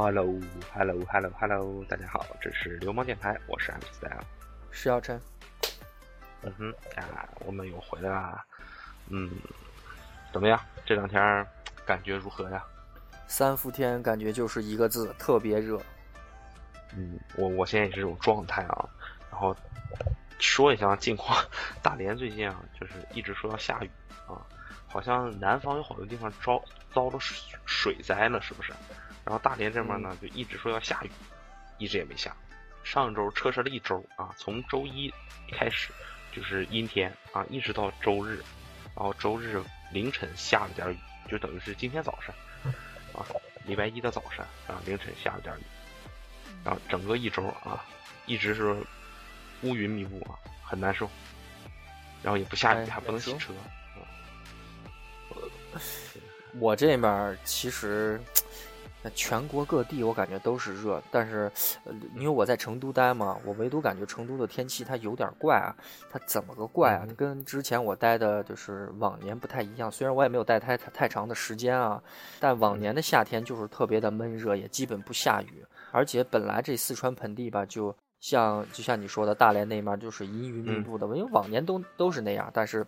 Hello，Hello，Hello，Hello，大家好，这是流氓电台，我是 M Style，石耀晨。嗯哼，啊，我们又回来啦。嗯，怎么样？这两天感觉如何呀？三伏天感觉就是一个字，特别热。嗯，我我现在也是这种状态啊。然后说一下近况，大连最近啊，就是一直说要下雨啊，好像南方有好多地方遭遭了水水灾了，是不是？然后大连这边呢，就一直说要下雨，一直也没下。上周测试了一周啊，从周一开始就是阴天啊，一直到周日，然后周日凌晨下了点雨，就等于是今天早上啊，礼拜一的早上啊，凌晨下了点雨，然后整个一周啊，一直是乌云密布啊，很难受。然后也不下雨，还不能洗车。我这边其实。那全国各地我感觉都是热，但是，因为我在成都待嘛，我唯独感觉成都的天气它有点怪啊，它怎么个怪啊？跟之前我待的就是往年不太一样。虽然我也没有待太太长的时间啊，但往年的夏天就是特别的闷热，也基本不下雨。而且本来这四川盆地吧，就像就像你说的，大连那面就是阴云密布的，因为往年都都是那样。但是，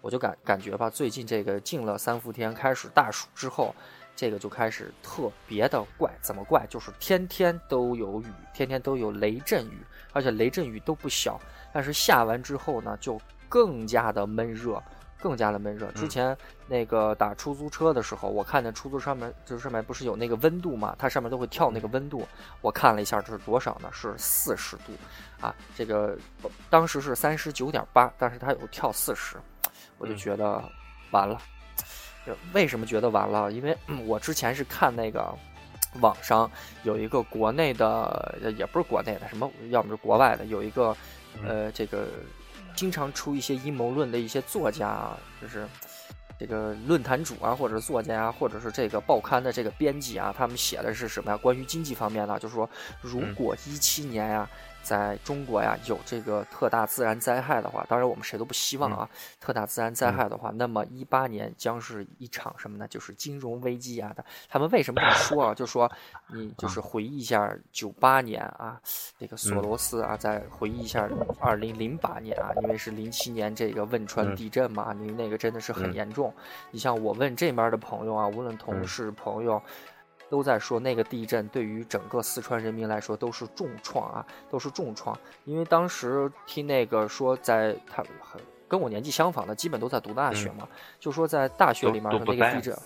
我就感感觉吧，最近这个进了三伏天，开始大暑之后。这个就开始特别的怪，怎么怪？就是天天都有雨，天天都有雷阵雨，而且雷阵雨都不小。但是下完之后呢，就更加的闷热，更加的闷热。之前那个打出租车的时候，我看见出租车上面，就是上面不是有那个温度嘛？它上面都会跳那个温度。我看了一下，这是多少呢？是四十度，啊，这个当时是三十九点八，但是它有跳四十，我就觉得完了。为什么觉得完了？因为我之前是看那个网上有一个国内的，也不是国内的，什么要么是国外的，有一个呃，这个经常出一些阴谋论的一些作家啊，就是这个论坛主啊，或者作家啊，或者是这个报刊的这个编辑啊，他们写的是什么呀？关于经济方面的，就是说如果一七年呀。在中国呀，有这个特大自然灾害的话，当然我们谁都不希望啊。特大自然灾害的话，那么一八年将是一场什么呢？就是金融危机啊的。他们为什么这么说啊？就说你就是回忆一下九八年啊，这个索罗斯啊，再回忆一下二零零八年啊，因为是零七年这个汶川地震嘛，你那个真的是很严重。你像我问这边的朋友啊，无论同事朋友。都在说那个地震对于整个四川人民来说都是重创啊，都是重创。因为当时听那个说，在他跟我年纪相仿的，基本都在读大学嘛，就说在大学里面的那个地震，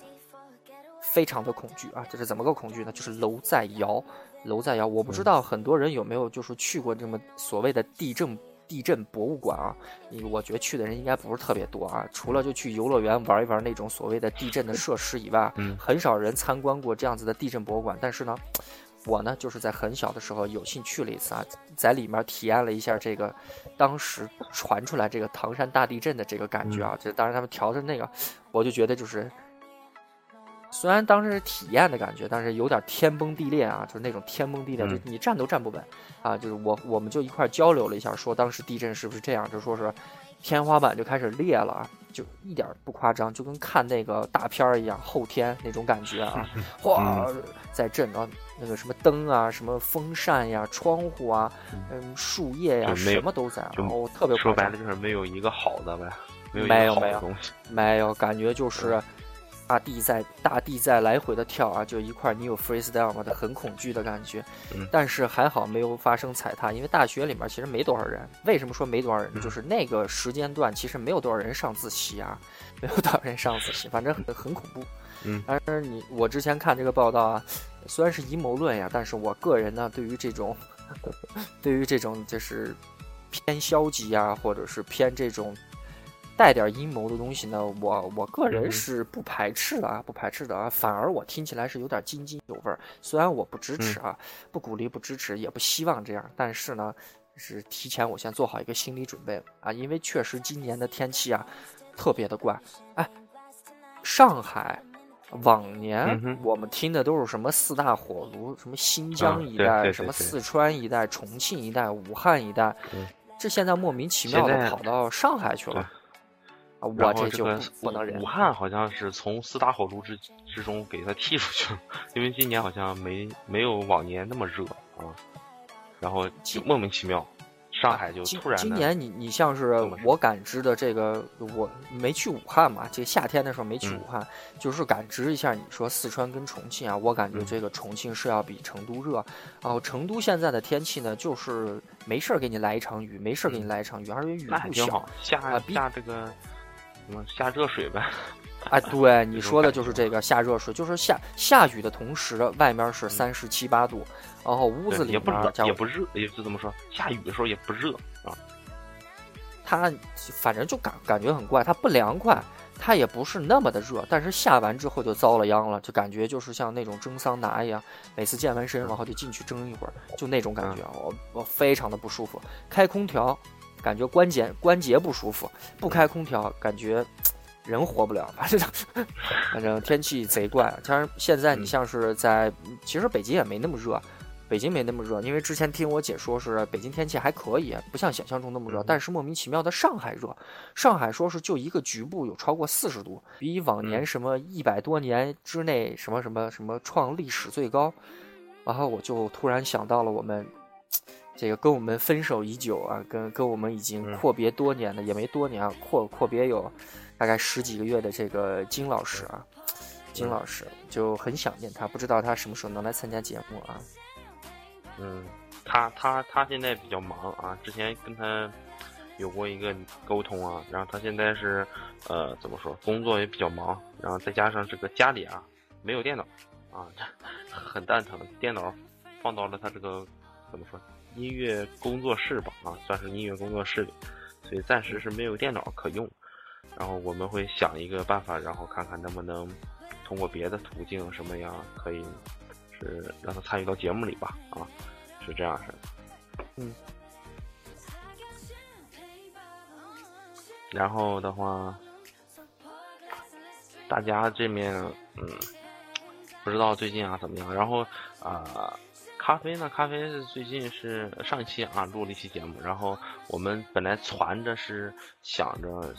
非常的恐惧啊。这是怎么个恐惧呢？就是楼在摇，楼在摇。我不知道很多人有没有就是去过这么所谓的地震。地震博物馆啊，你我觉得去的人应该不是特别多啊。除了就去游乐园玩一玩那种所谓的地震的设施以外，很少人参观过这样子的地震博物馆。但是呢，我呢就是在很小的时候有幸去了一次啊，在里面体验了一下这个当时传出来这个唐山大地震的这个感觉啊。就当时他们调的那个，我就觉得就是。虽然当时是体验的感觉，但是有点天崩地裂啊，就是那种天崩地裂，就你站都站不稳啊。就是我，我们就一块交流了一下，说当时地震是不是这样，就说是天花板就开始裂了啊，就一点不夸张，就跟看那个大片儿一样，后天那种感觉啊，哗在震啊，那个什么灯啊，什么风扇呀，窗户啊，嗯，树叶呀，什么都在，然后特别说白了就是没有一个好的呗，没有没有东西，没有感觉就是。大地在大地在来回的跳啊，就一块你有 freestyle 嘛，的很恐惧的感觉。但是还好没有发生踩踏，因为大学里面其实没多少人。为什么说没多少人？就是那个时间段其实没有多少人上自习啊，没有多少人上自习，反正很很恐怖。嗯，但是你我之前看这个报道啊，虽然是阴谋论呀，但是我个人呢，对于这种，对于这种就是偏消极啊，或者是偏这种。带点阴谋的东西呢，我我个人是不排斥的啊，不排斥的啊，反而我听起来是有点津津有味儿。虽然我不支持啊，不鼓励，不支持，也不希望这样，但是呢，是提前我先做好一个心理准备啊，因为确实今年的天气啊，特别的怪。哎，上海往年我们听的都是什么四大火炉，什么新疆一带，什么四川一带，重庆一带，武汉一带，这现在莫名其妙的跑到上海去了。啊，我这就不不能忍武。汉好像是从四大火炉之之中给它踢出去了，因为今年好像没没有往年那么热啊，然后就莫名其妙，上海就突然今年你你像是我感知的这个，我没去武汉嘛，这夏天的时候没去嗯武汉，就是感知一下你说四川跟重庆啊，我感觉嗯这个重庆是要比成都热，然后成都现在的天气呢，就是没事儿给你来一场雨，没事儿给你嗯来一场雨，而且雨不小那还挺好，下啊下这个什么下热水呗，啊，对你说的就是这个下热水，就是下下雨的同时，外面是嗯。三十七八度，然后屋子里对也不冷也不热，也就怎么说，下雨的时候也不热啊，它反正就感感觉很怪，它不凉快，它也不是那么的热，但是下完之后就遭了殃了，就感觉就是像那种蒸桑拿一样，每次健完身然后就进去蒸一会儿，就那种感觉，我我非常的不舒服。开空调，感觉关节关节不舒服；不开空调，感觉 人活不了。反正 反正天气贼怪。啊当然现在你嗯像是在，其实北京也没那么热。北京没那么热，因为之前听我姐说是北京天气还可以，不像想象中那么热。嗯但是莫名其妙的上海热，上海说是就一个局部有超过四十度，比往年嗯什么一百多年之内什么什么什么创历史最高。然后我就突然想到了我们这个跟我们分手已久啊，跟跟我们已经嗯阔别多年的，也没多年啊，阔阔别有大概十几个月的这个金老师啊，金嗯老师就很想念他，不知道他什么时候能来参加节目啊。嗯，他他他现在比较忙啊，之前跟他有过一个沟通啊，然后他现在是呃怎么说，工作也比较忙，然后再加上这个家里啊没有电脑啊，很蛋疼，电脑放到了他这个怎么说音乐工作室吧啊，算是音乐工作室里，所以暂时是没有电脑可用，然后我们会想一个办法，然后看看能不能通过别的途径什么样可以是让他参与到节目里吧啊。是这样式的。嗯。然后的话，大家这面嗯，不知道最近啊怎么样。然后啊、呃咖啡呢？咖啡是最近是上一期啊录了一期节目，然后我们本来攒着是想着，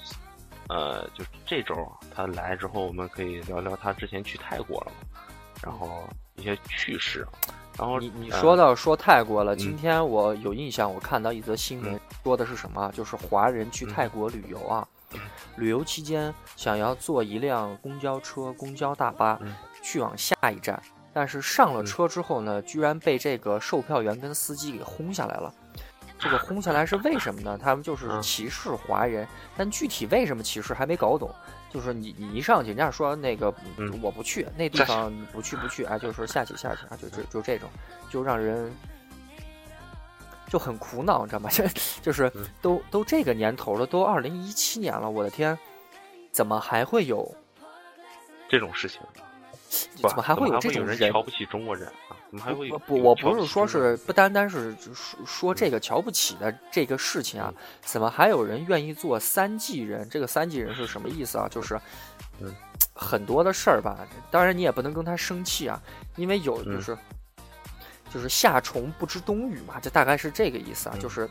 呃，就这周他来之后，我们可以聊聊他之前去泰国了嘛，然后一些趣事。然后你你呃说到说泰国了，今嗯天我有印象，我看到一则新闻，说的是什么啊？就是华人去泰国旅游啊，旅游期间想要坐一辆公交车、公交大巴嗯去往下一站，但是上了嗯车之后呢，居然被这个售票员跟司机给轰下来了。这个轰下来是为什么呢？他们就是嗯歧视华人，但具体为什么歧视还没搞懂。就是你你一上去，人家说那个嗯我不去，那地方不去不去啊，就是下去下去啊，就就就这种，就让人就很苦恼，你知道吗？就就是嗯都都这个年头了，都二零一七年了，我的天，怎么还会有这种事情，不怎么还会有这种有人瞧不起中国人啊？怎么还会有不不，我不是说是不单单是说说这个瞧不起的这个事情啊嗯，怎么还有人愿意做三季人？这个三季人是什么意思啊？就是 嗯 很多的事儿吧，当然你也不能跟他生气啊，因为有就嗯是。就是夏虫不知冬雨嘛，这大概是这个意思啊。嗯就是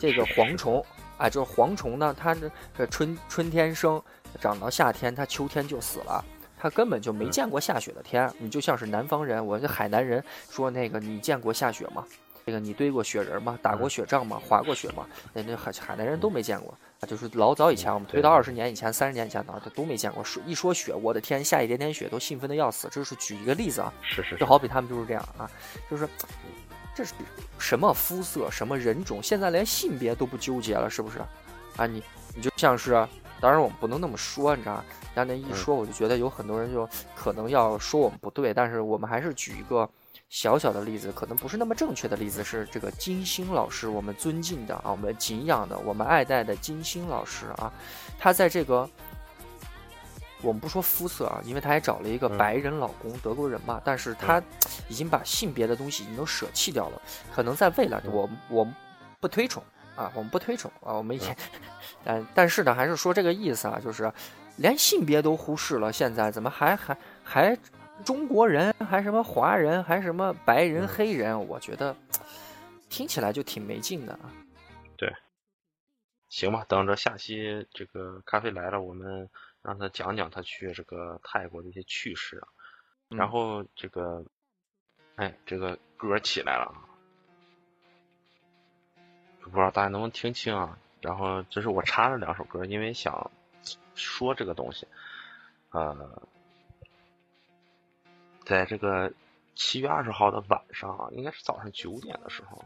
这个蝗虫啊，就是蝗虫呢，它这这春春天生，长到夏天，它秋天就死了。他根本就没嗯见过下雪的天，你就像是南方人，我这海南人说那个你见过下雪吗？这个你堆过雪人吗？打过嗯雪仗吗？滑过雪吗？那那海海南人都没见过啊，就是老早以前，我们推到二十年以前、三十年以前的，他都没见过。说一说雪，我的天，下一点点雪都兴奋的要死。这是举一个例子啊，是是就好比他们就是这样啊，就是这是什么肤色、什么人种，现在连性别都不纠结了，是不是？啊，你你就像是，当然我们不能那么说，你知道吧？然后那一嗯说，我就觉得有很多人就可能要说我们不对，但是我们还是举一个小小的例子，可能不是那么正确的例子，是这个金星老师，我们尊敬的啊，我们敬仰的，我们爱戴的金星老师啊，他在这个。我们不说肤色啊，因为他还找了一个嗯白人老公，德国人嘛，但是他已经把性别的东西已经都舍弃掉了。可能在未来，嗯我我们不推崇啊，我们不推崇啊，我们也，但但是呢，还是说这个意思啊，就是连性别都忽视了，现在怎么还还还中国人，还什么华人，还什么白人、嗯黑人？我觉得听起来就挺没劲的啊。对行吧，等着下期这个咖啡来了，我们让他讲讲他去这个泰国的一些趣事啊。然后这个，哎，这个歌起来了，不知道大家能不能听清啊？然后这是我插了两首歌，因为想说这个东西，呃，在这个七月二十号的晚上，应该是早上九点的时候。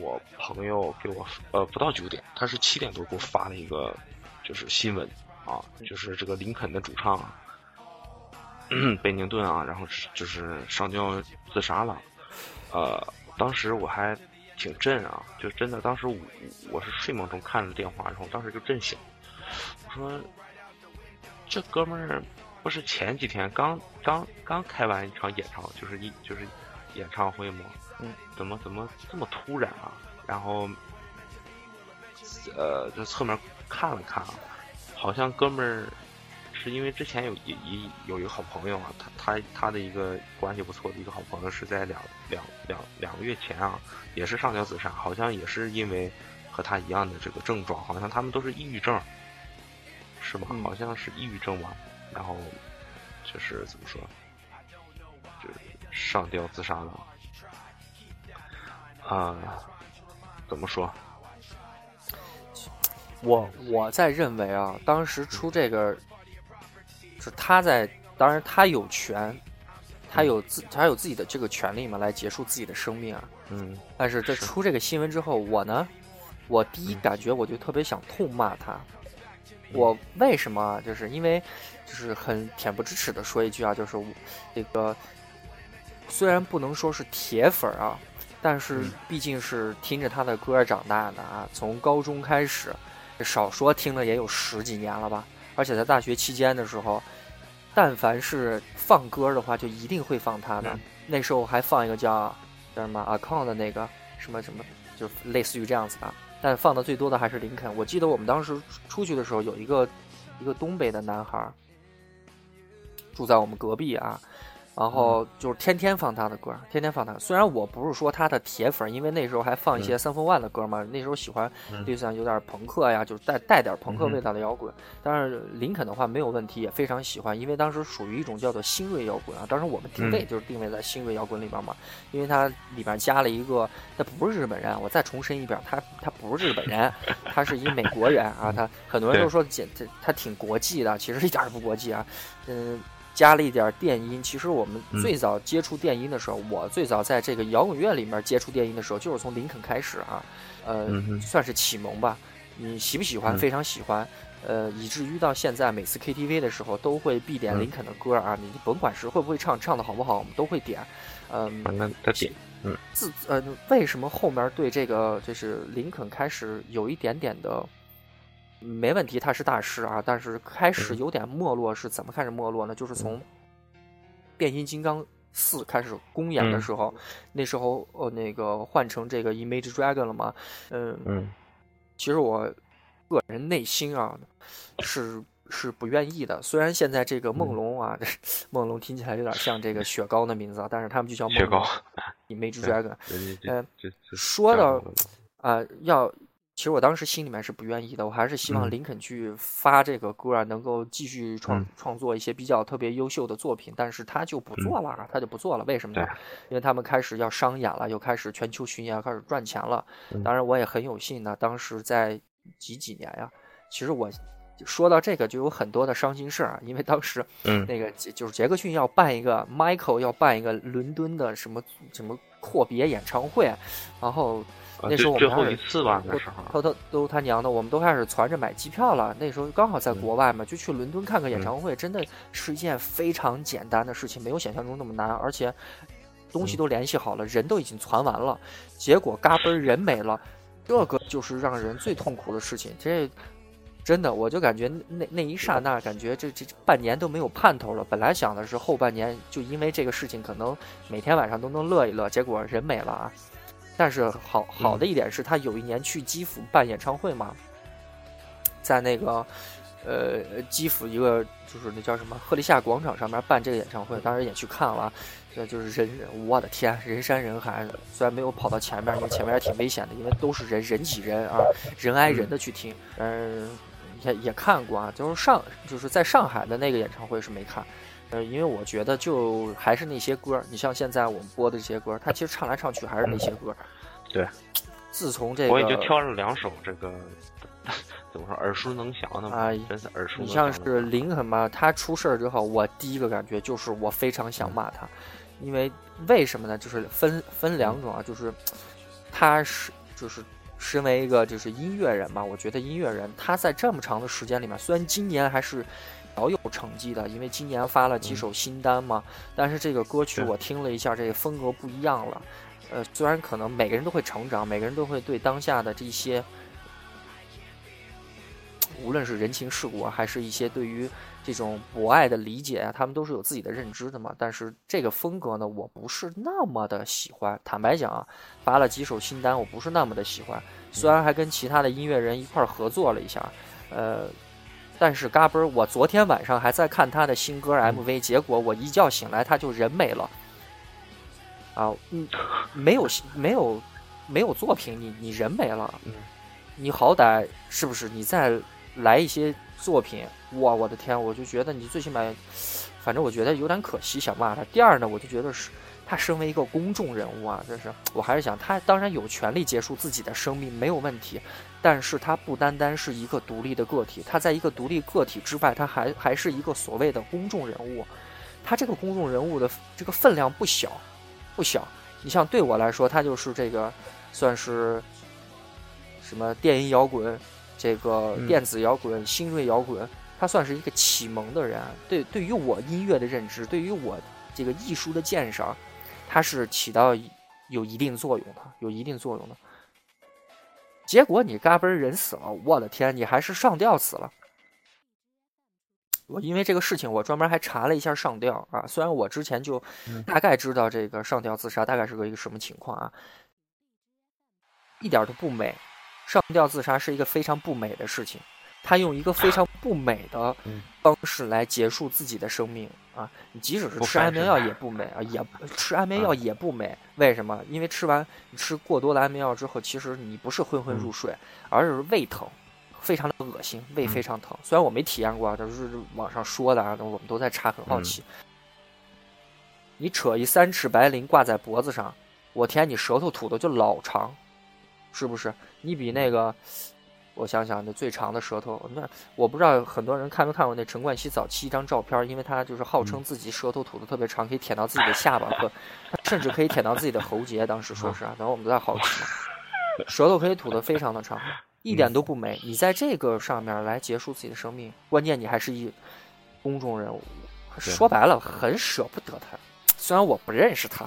我朋友给我呃不到九点，他是七点多给我发了一个就是新闻啊，就是这个林肯的主唱 贝宁顿啊，然后就是上吊自杀了。呃，当时我还挺震啊，就真的当时我我是睡梦中看了电话，然后当时就震醒。我说这哥们儿不是前几天刚刚刚开完一场演唱，就是一就是演唱会吗？嗯，怎么怎么这么突然啊？然后，呃，在侧面看了看啊，好像哥们儿是因为之前有一有一个好朋友啊，他他他的一个关系不错的一个好朋友是在两两两两个月前啊，也是上吊自杀，好像也是因为和他一样的这个症状，好像他们都是抑郁症，是吧？好像是抑郁症吧？然后就是怎么说，就是上吊自杀了。啊，怎么说？我我在认为啊，当时出这个，是他在，当然他有权，他有自他有自己的这个权利嘛，来结束自己的生命啊。嗯。但是在出这个新闻之后，我呢，我第一感觉我就特别想痛骂他。我为什么？就是因为，就是很恬不知耻的说一句啊，就是这个虽然不能说是铁粉啊。但是毕竟是听着他的歌长大的啊，从高中开始，少说听了也有十几年了吧。而且在大学期间的时候，但凡是放歌的话，就一定会放他的。那时候还放一个叫叫什么阿康的那个什么什么，就类似于这样子的。但放的最多的还是林肯。我记得我们当时出去的时候，有一个一个东北的男孩住在我们隔壁啊。然后就是天天放他的歌，天天放他。虽然我不是说他的铁粉，因为那时候还放一些三分万的歌嘛。那时候喜欢，就像有点朋克呀，就是带带点朋克味道的摇滚。但是林肯的话没有问题，也非常喜欢，因为当时属于一种叫做新锐摇滚啊。当时我们定位就是定位在新锐摇滚里边嘛，因为它里边加了一个，他不是日本人。我再重申一遍，他他不是日本人，他是一美国人啊。他很多人都说简他他挺国际的，其实一点也不国际啊。嗯。加了一点电音，其实我们最早接触电音的时候，我最早在这个摇滚乐里面接触电音的时候，就是从林肯开始啊，呃，算是启蒙吧。你喜不喜欢？非常喜欢，呃，以至于到现在每次 KTV 的时候都会必点林肯的歌啊。你甭管是会不会唱，唱的好不好，我们都会点。嗯，那他点，嗯，自呃，为什么后面对这个就是林肯开始有一点点的？没问题，他是大师啊，但是开始有点没落，是怎么开始没落呢？就是从《变形金刚四》开始公演的时候，那时候呃，那个换成这个 Image Dragon 了嘛，嗯嗯，其实我个人内心啊是是不愿意的。虽然现在这个梦龙啊，梦龙听起来有点像这个雪糕的名字啊，但是他们就叫雪糕 Image Dragon。嗯，说到啊要。其实我当时心里面是不愿意的，我还是希望林肯去发这个歌啊，能够继续创创作一些比较特别优秀的作品，但是他就不做了，他就不做了，为什么呢？因为他们开始要商演了，又开始全球巡演，开始赚钱了。当然，我也很有幸呢，当时在几几年呀？其实我说到这个就有很多的伤心事儿啊，因为当时那个就是杰克逊要办一个，Michael 要办一个伦敦的什么什么阔别演唱会，然后。那时候我们后一次吧，那时候偷偷都他娘的，我们都开始攒着买机票了。那时候刚好在国外嘛，就去伦敦看个演唱会，真的是一件非常简单的事情，没有想象中那么难。而且东西都联系好了，人都已经攒完了，结果嘎嘣人没了，这个就是让人最痛苦的事情。这真的，我就感觉那那一刹那，感觉这这半年都没有盼头了。本来想的是后半年就因为这个事情，可能每天晚上都能乐一乐，结果人没了啊。但是好好的一点是他有一年去基辅办演唱会嘛，在那个呃基辅一个就是那叫什么赫利夏广场上面办这个演唱会，当时也去看了，这，就是人，我的天，人山人海。虽然没有跑到前面，因为前面也挺危险的，因为都是人人挤人啊，人挨人的去听。嗯，也也看过啊，就是上就是在上海的那个演唱会是没看。呃，因为我觉得就还是那些歌，你像现在我们播的这些歌，他其实唱来唱去还是那些歌。对。自从这个，我也就挑了两首这个。怎么说耳熟能详的啊？真是耳熟能详。你像是林肯嘛，他出事儿之后，我第一个感觉就是我非常想骂他，因为为什么呢？就是分分两种啊，就是他是就是身为一个就是音乐人嘛，我觉得音乐人他在这么长的时间里面，虽然今年还是小有成绩的，因为今年发了几首新单嘛，但是这个歌曲我听了一下，这个风格不一样了。呃，虽然可能每个人都会成长，每个人都会对当下的这些。无论是人情世故啊，还是一些对于这种博爱的理解啊，他们都是有自己的认知的嘛。但是这个风格呢，我不是那么的喜欢。坦白讲啊，发了几首新单，我不是那么的喜欢。虽然还跟其他的音乐人一块合作了一下，呃，但是嘎嘣儿，我昨天晚上还在看他的新歌 MV，结果我一觉醒来他就人没了。啊，嗯，没有没有没有作品，你你人没了，你好歹是不是你再？来一些作品，哇，我的天，我就觉得你最起码，反正我觉得有点可惜，想骂他。第二呢，我就觉得是他身为一个公众人物啊，这是我还是想他当然有权利结束自己的生命，没有问题。但是他不单单是一个独立的个体，他在一个独立个体之外，他还还是一个所谓的公众人物。他这个公众人物的这个分量不小，不小。你像对我来说，他就是这个算是什么电音摇滚。这个电子摇滚、新锐摇滚，他算是一个启蒙的人。对，对于我音乐的认知，对于我这个艺术的鉴赏，他是起到有一定作用的，有一定作用的。结果你嘎嘣人死了，我的天，你还是上吊死了。我因为这个事情，我专门还查了一下上吊啊。虽然我之前就大概知道这个上吊自杀大概是个一个什么情况啊，一点都不美。上吊自杀是一个非常不美的事情，他用一个非常不美的方式来结束自己的生命啊！你即使是吃安眠药也不美啊，也吃安眠药也不美。为什么？因为吃完你吃过多的安眠药之后，其实你不是昏昏入睡，而是胃疼，非常的恶心，胃非常疼。虽然我没体验过，都是网上说的啊，我们都在查，很好奇。你扯一三尺白绫挂在脖子上，我天，你舌头吐的就老长。是不是你比那个？我想想，那最长的舌头，那我不知道很多人看没看过那陈冠希早期一张照片，因为他就是号称自己舌头吐的特别长，可以舔到自己的下巴，和甚至可以舔到自己的喉结。当时说是啊，然后我们都在好奇嘛，舌头可以吐的非常的长，一点都不美。你在这个上面来结束自己的生命，关键你还是一公众人物，说白了很舍不得他，虽然我不认识他。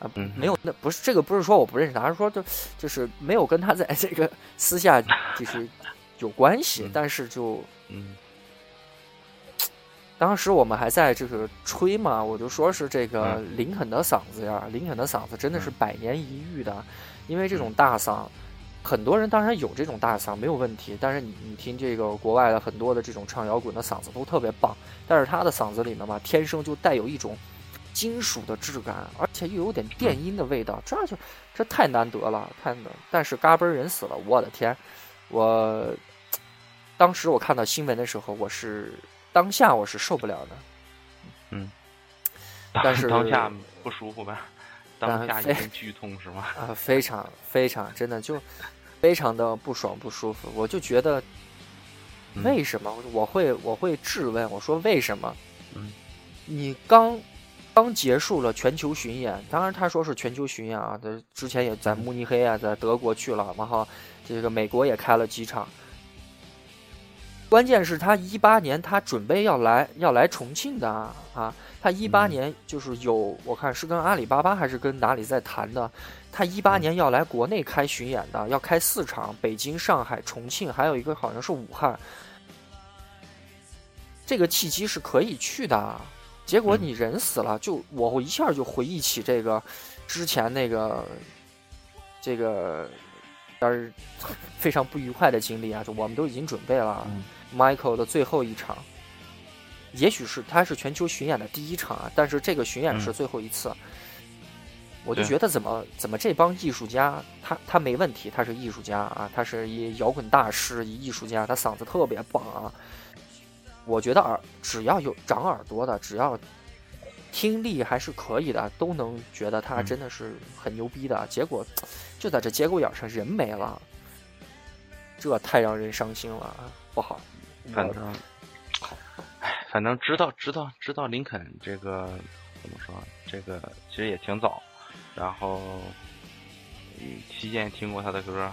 啊，没有，那不是这个，不是说我不认识他，而是说就就是没有跟他在这个 私下 就是有关系，但是就嗯，当时我们还在这个吹嘛，我就说是这个林肯的嗓子呀，林肯的嗓子真的是百年一遇的，因为这种大嗓，很多人当然有这种大嗓没有问题，但是你你听这个国外的很多的这种唱摇滚的嗓子都特别棒，但是他的嗓子里面嘛，天生就带有一种。金属的质感，而且又有点电音的味道，这就这太难得了，太难。但是嘎嘣人死了，我的天！我当时我看到新闻的时候，我是当下我是受不了的。嗯，但是 当下不舒服吧？当下一阵剧痛是吗？啊，非常非常真的就非常的不爽不舒服。我就觉得为什么我会我会质问我说为什么？嗯，你刚。刚结束了全球巡演，当然他说是全球巡演啊，他之前也在慕尼黑啊，在德国去了，然后这个美国也开了几场。关键是，他一八年他准备要来要来重庆的啊，他一八年就是有我看是跟阿里巴巴还是跟哪里在谈的，他一八年要来国内开巡演的，要开四场，北京、上海、重庆，还有一个好像是武汉，这个契机是可以去的。结果你人死了，就我一下就回忆起这个之前那个这个但是 非常不愉快的经历啊！就我们都已经准备了，Michael 的最后一场，也许是他是全球巡演的第一场啊，但是这个巡演是最后一次。我就觉得怎么怎么这帮艺术家，他他没问题，他是艺术家啊，他是一摇滚大师，一艺术家，他嗓子特别棒啊。我觉得耳只要有长耳朵的，只要听力还是可以的，都能觉得他真的是很牛逼的。结果就在这节骨眼上，人没了，这太让人伤心了，不好。反正，哎，反正知道知道知道林肯这个怎么说，这个其实也挺早。然后，嗯，期间听过他的歌，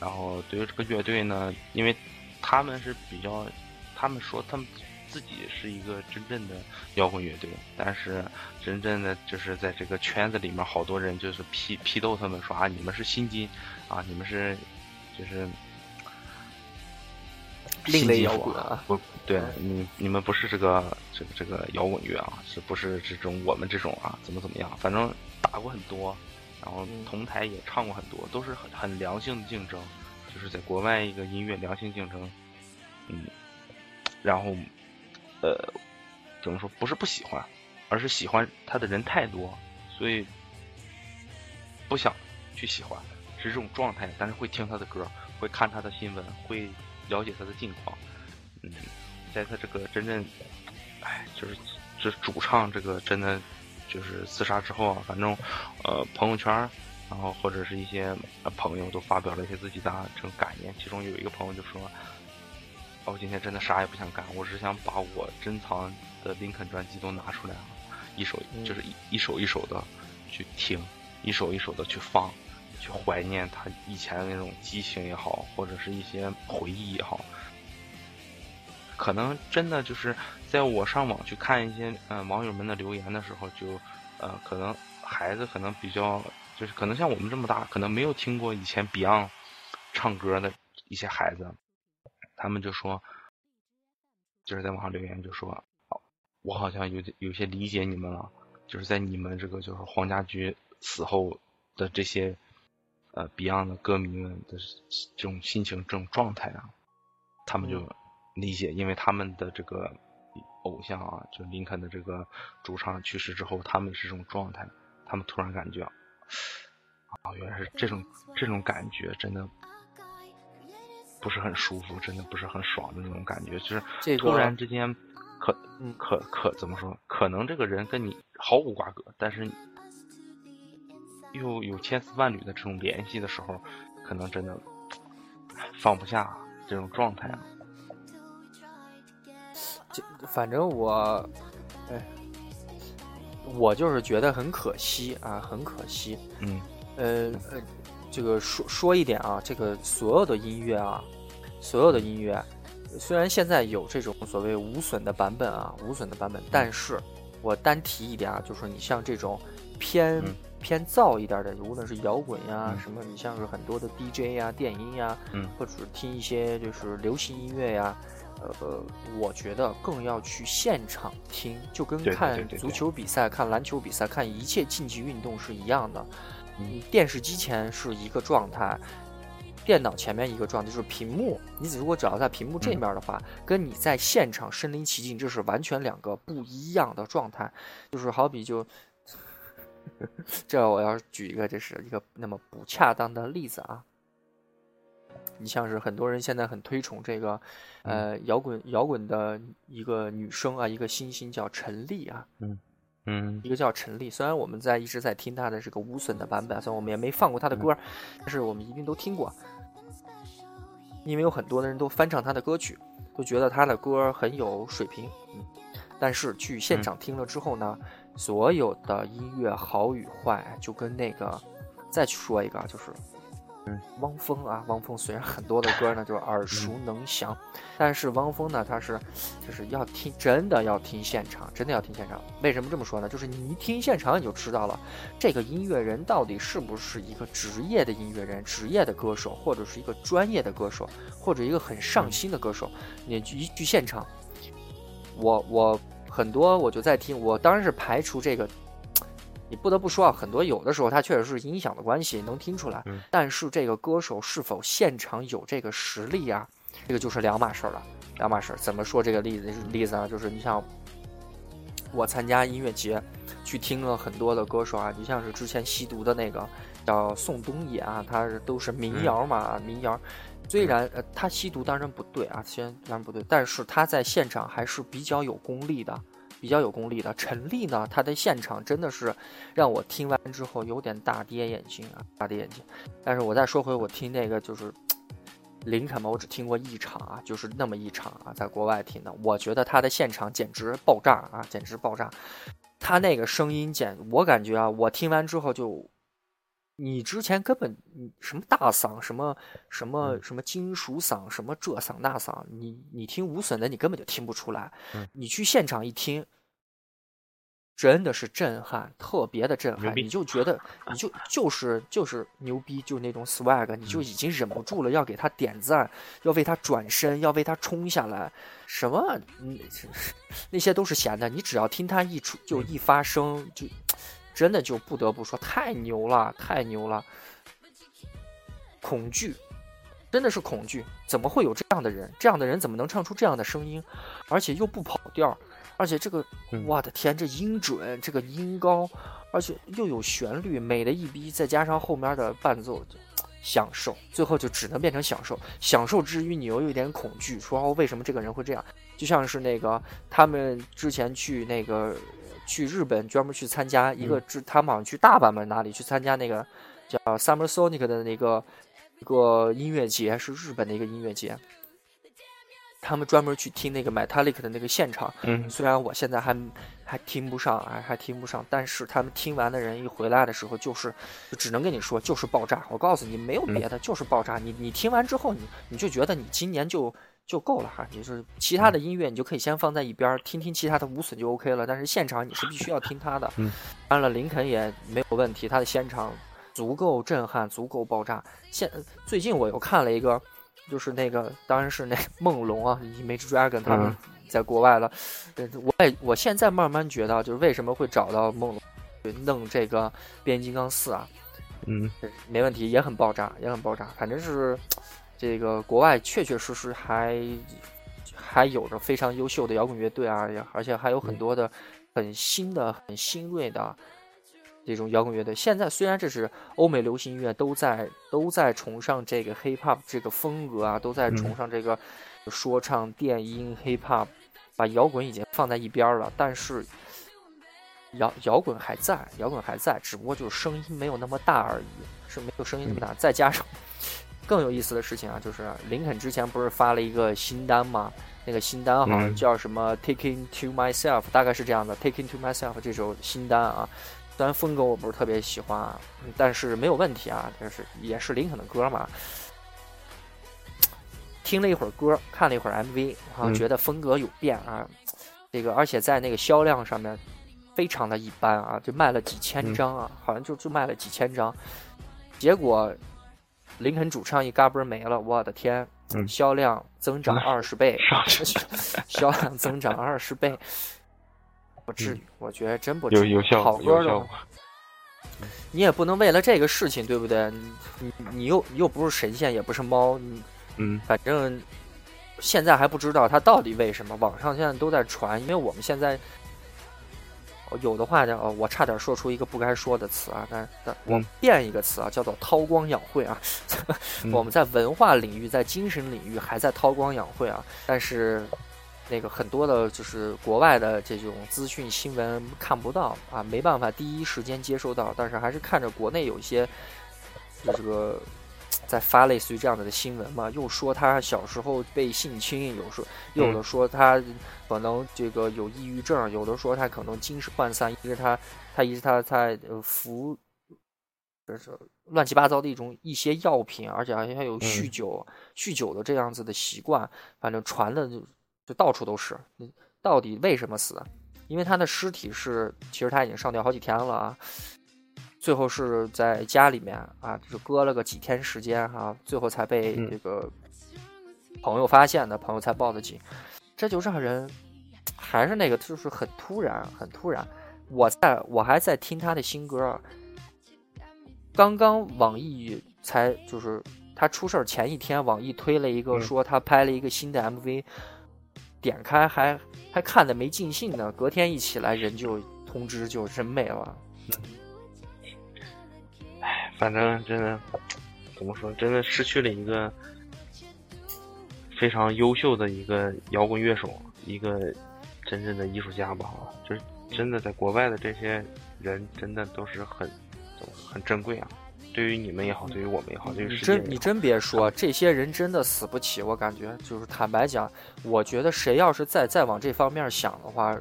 然后对于这个乐队呢，因为他们是比较，他们说他们自己是一个真正的摇滚乐队，但是真正的就是在这个圈子里面，好多人就是批批斗他们说啊，你们是新金，啊，你们是就是另类摇滚啊，不对，你你们不是这个这个这个摇滚乐啊，是不是这种我们这种啊，怎么怎么样，反正。打过很多，然后同台也唱过很多，都是很很良性的竞争，就是在国外一个音乐良性竞争，嗯，然后，呃，怎么说？不是不喜欢，而是喜欢他的人太多，所以不想去喜欢，是这种状态。但是会听他的歌，会看他的新闻，会了解他的近况，嗯，在他这个真正，哎，就是这主唱这个真的。就是自杀之后啊，反正，呃，朋友圈，然后或者是一些朋友都发表了一些自己的这种感言。其中有一个朋友就说：“我今天真的啥也不想干，我只想把我珍藏的林肯专辑都拿出来了，一首就是一一首一首的去听，一首一首的去放，去怀念他以前的那种激情也好，或者是一些回忆也好。可能真的就是。”在我上网去看一些嗯网友们的留言的时候，就呃可能孩子可能比较就是可能像我们这么大，可能没有听过以前 Beyond 唱歌的一些孩子，他们就说，就是在网上留言就说，我好像有有些理解你们了，就是在你们这个就是黄家驹死后的这些呃 Beyond 的歌迷们的这种心情这种状态啊，他们就理解，因为他们的这个。偶像啊，就林肯的这个主唱去世之后，他们是这种状态，他们突然感觉，啊，原来是这种这种感觉，真的不是很舒服，真的不是很爽的那种感觉，就是突然之间，可可可怎么说？可能这个人跟你毫无瓜葛，但是又有千丝万缕的这种联系的时候，可能真的放不下这种状态啊。反正我，哎，我就是觉得很可惜啊，很可惜。嗯，呃呃，这个说说一点啊，这个所有的音乐啊，所有的音乐，虽然现在有这种所谓无损的版本啊，无损的版本，但是我单提一点啊，就是你像这种偏偏燥一点的，无论是摇滚呀，什么，你像是很多的 DJ 呀、电音呀，嗯，或者是听一些就是流行音乐呀。呃，我觉得更要去现场听，就跟看足球比赛、看篮球比赛、看一切竞技运动是一样的。你电视机前是一个状态，电脑前面一个状态，就是屏幕。你如果只要在屏幕这面的话，跟你在现场身临其境，这是完全两个不一样的状态。就是好比就，这我要举一个，这是一个那么不恰当的例子啊。你像是很多人现在很推崇这个，呃，摇滚摇滚的一个女生啊，一个新星叫陈粒啊，嗯嗯，一个叫陈粒。虽然我们在一直在听她的这个无损的版本，虽然我们也没放过她的歌，但是我们一定都听过，因为有很多的人都翻唱他的歌曲，都觉得他的歌很有水平。嗯，但是去现场听了之后呢，所有的音乐好与坏，就跟那个再去说一个就是。汪峰啊，汪峰虽然很多的歌呢就是耳熟能详，但是汪峰呢他是就是要听真的要听现场，真的要听现场。为什么这么说呢？就是你一听现场你就知道了，这个音乐人到底是不是一个职业的音乐人、职业的歌手，或者是一个专业的歌手，或者一个很上心的歌手。你一去现场，我我很多我就在听，我当然是排除这个。你不得不说啊，很多有的时候它确实是音响的关系，能听出来。但是这个歌手是否现场有这个实力啊？这个就是两码事儿了，两码事儿。怎么说这个例子例子啊？就是你像我参加音乐节，去听了很多的歌手啊，你像是之前吸毒的那个叫宋冬野啊，他都是民谣嘛，民谣。虽然呃他吸毒当然不对啊，虽然当然不对，但是他在现场还是比较有功力的，比较有功力的。陈丽呢，他的现场真的是让我听完之后有点大跌眼镜啊，大跌眼镜。但是我再说回我听那个就是。林肯嘛，我只听过一场啊，就是那么一场啊，在国外听的。我觉得他的现场简直爆炸啊，简直爆炸！他那个声音简，我感觉啊，我听完之后就，你之前根本什么大嗓，什么什么什么金属嗓，什么这嗓那嗓，你你听无损的，你根本就听不出来。你去现场一听。真的是震撼，特别的震撼，你就觉得你就就是就是牛逼，就那种 swag，你就已经忍不住了，要给他点赞，要为他转身，要为他冲下来。什么？嗯，那些都是闲的，你只要听他一出就一发声，就真的就不得不说太牛了，太牛了。恐惧，真的是恐惧。怎么会有这样的人？这样的人怎么能唱出这样的声音，而且又不跑调？而且这个，我的天，这音准，这个音高，而且又有旋律，美的一逼，再加上后面的伴奏，享受。最后就只能变成享受。享受之余，你又有点恐惧，说哦，为什么这个人会这样？就像是那个他们之前去那个去日本，专门去参加一个，他们好像去大阪嘛哪里去参加那个叫 Summer Sonic 的那个一个音乐节，是日本的一个音乐节。他们专门去听那个 Metallica 的那个现场，嗯，虽然我现在还还听不上，还还听不上，但是他们听完的人一回来的时候，就是就只能跟你说，就是爆炸。我告诉你，没有别的，就是爆炸。你你听完之后，你你就觉得你今年就就够了哈，就是其他的音乐你就可以先放在一边，听听其他的无损就 OK 了。但是现场你是必须要听他的。嗯当然了，林肯也没有问题，他的现场足够震撼，足够爆炸。现最近我又看了一个。就是那个，当然是那梦龙啊，Image Dragon 他们在国外了。我也我现在慢慢觉得，就是为什么会找到梦龙，弄这个变形金刚四啊？嗯，没问题，也很爆炸，也很爆炸。反正是这个国外确确实实还还有着非常优秀的摇滚乐队啊，而且还有很多的很新的、很新锐的。这种摇滚乐队，现在虽然这是欧美流行音乐，都在都在崇尚这个 hip hop 这个风格啊，都在崇尚这个说唱、电音、hip hop，把摇滚已经放在一边了。但是摇摇滚还在，摇滚还在，只不过就是声音没有那么大而已，是没有声音那么大。再加上更有意思的事情啊，就是林肯之前不是发了一个新单吗？那个新单好像叫什么 “Taking to Myself”，大概是这样的，“Taking to Myself” 这首新单啊。虽然风格我不是特别喜欢啊，但是没有问题啊，就是也是林肯的歌嘛。听了一会儿歌，看了一会儿 MV，然后觉得风格有变啊。这个而且在那个销量上面非常的一般啊，就卖了几千张啊，好像就就卖了几千张。结果林肯主唱一嘎嘣没了，我的天，销量增长二十倍，销量增长二十倍。不至于，我觉得真不至于。有有效，好歌的，你也不能为了这个事情，对不对？你你又又不是神仙，也不是猫，你嗯，反正现在还不知道他到底为什么。网上现在都在传，因为我们现在有的话呢，我差点说出一个不该说的词啊，但但我变一个词啊，叫做韬光养晦啊。我们在文化领域，在精神领域还在韬光养晦啊，但是。那个很多的，就是国外的这种资讯新闻看不到啊，没办法第一时间接收到，但是还是看着国内有一些，就这个在发类似于这样的的新闻嘛，又说他小时候被性侵，有说有的说他可能这个有抑郁症，有的说他可能精神涣散，因为他他一直他在服，就是乱七八糟的一种一些药品，而且好像还有酗酒酗酒的这样子的习惯，反正传的就。就到处都是，到底为什么死？因为他的尸体是，其实他已经上吊好几天了啊，最后是在家里面啊，就是搁了个几天时间哈，最后才被这个朋友发现的，朋友才报的警，这就让人还是那个，就是很突然，很突然。我在我还在听他的新歌，刚刚网易才就是他出事儿前一天，网易推了一个说他拍了一个新的 MV。点开还还看的没尽兴呢，隔天一起来人就通知就人没了。唉，反正真的怎么说，真的失去了一个非常优秀的一个摇滚乐手，一个真正的艺术家吧。就是真的在国外的这些人，真的都是很很珍贵啊。对于你们也好，对于我们也好，对于你真你真别说，这些人真的死不起。我感觉就是坦白讲，我觉得谁要是再再往这方面想的话，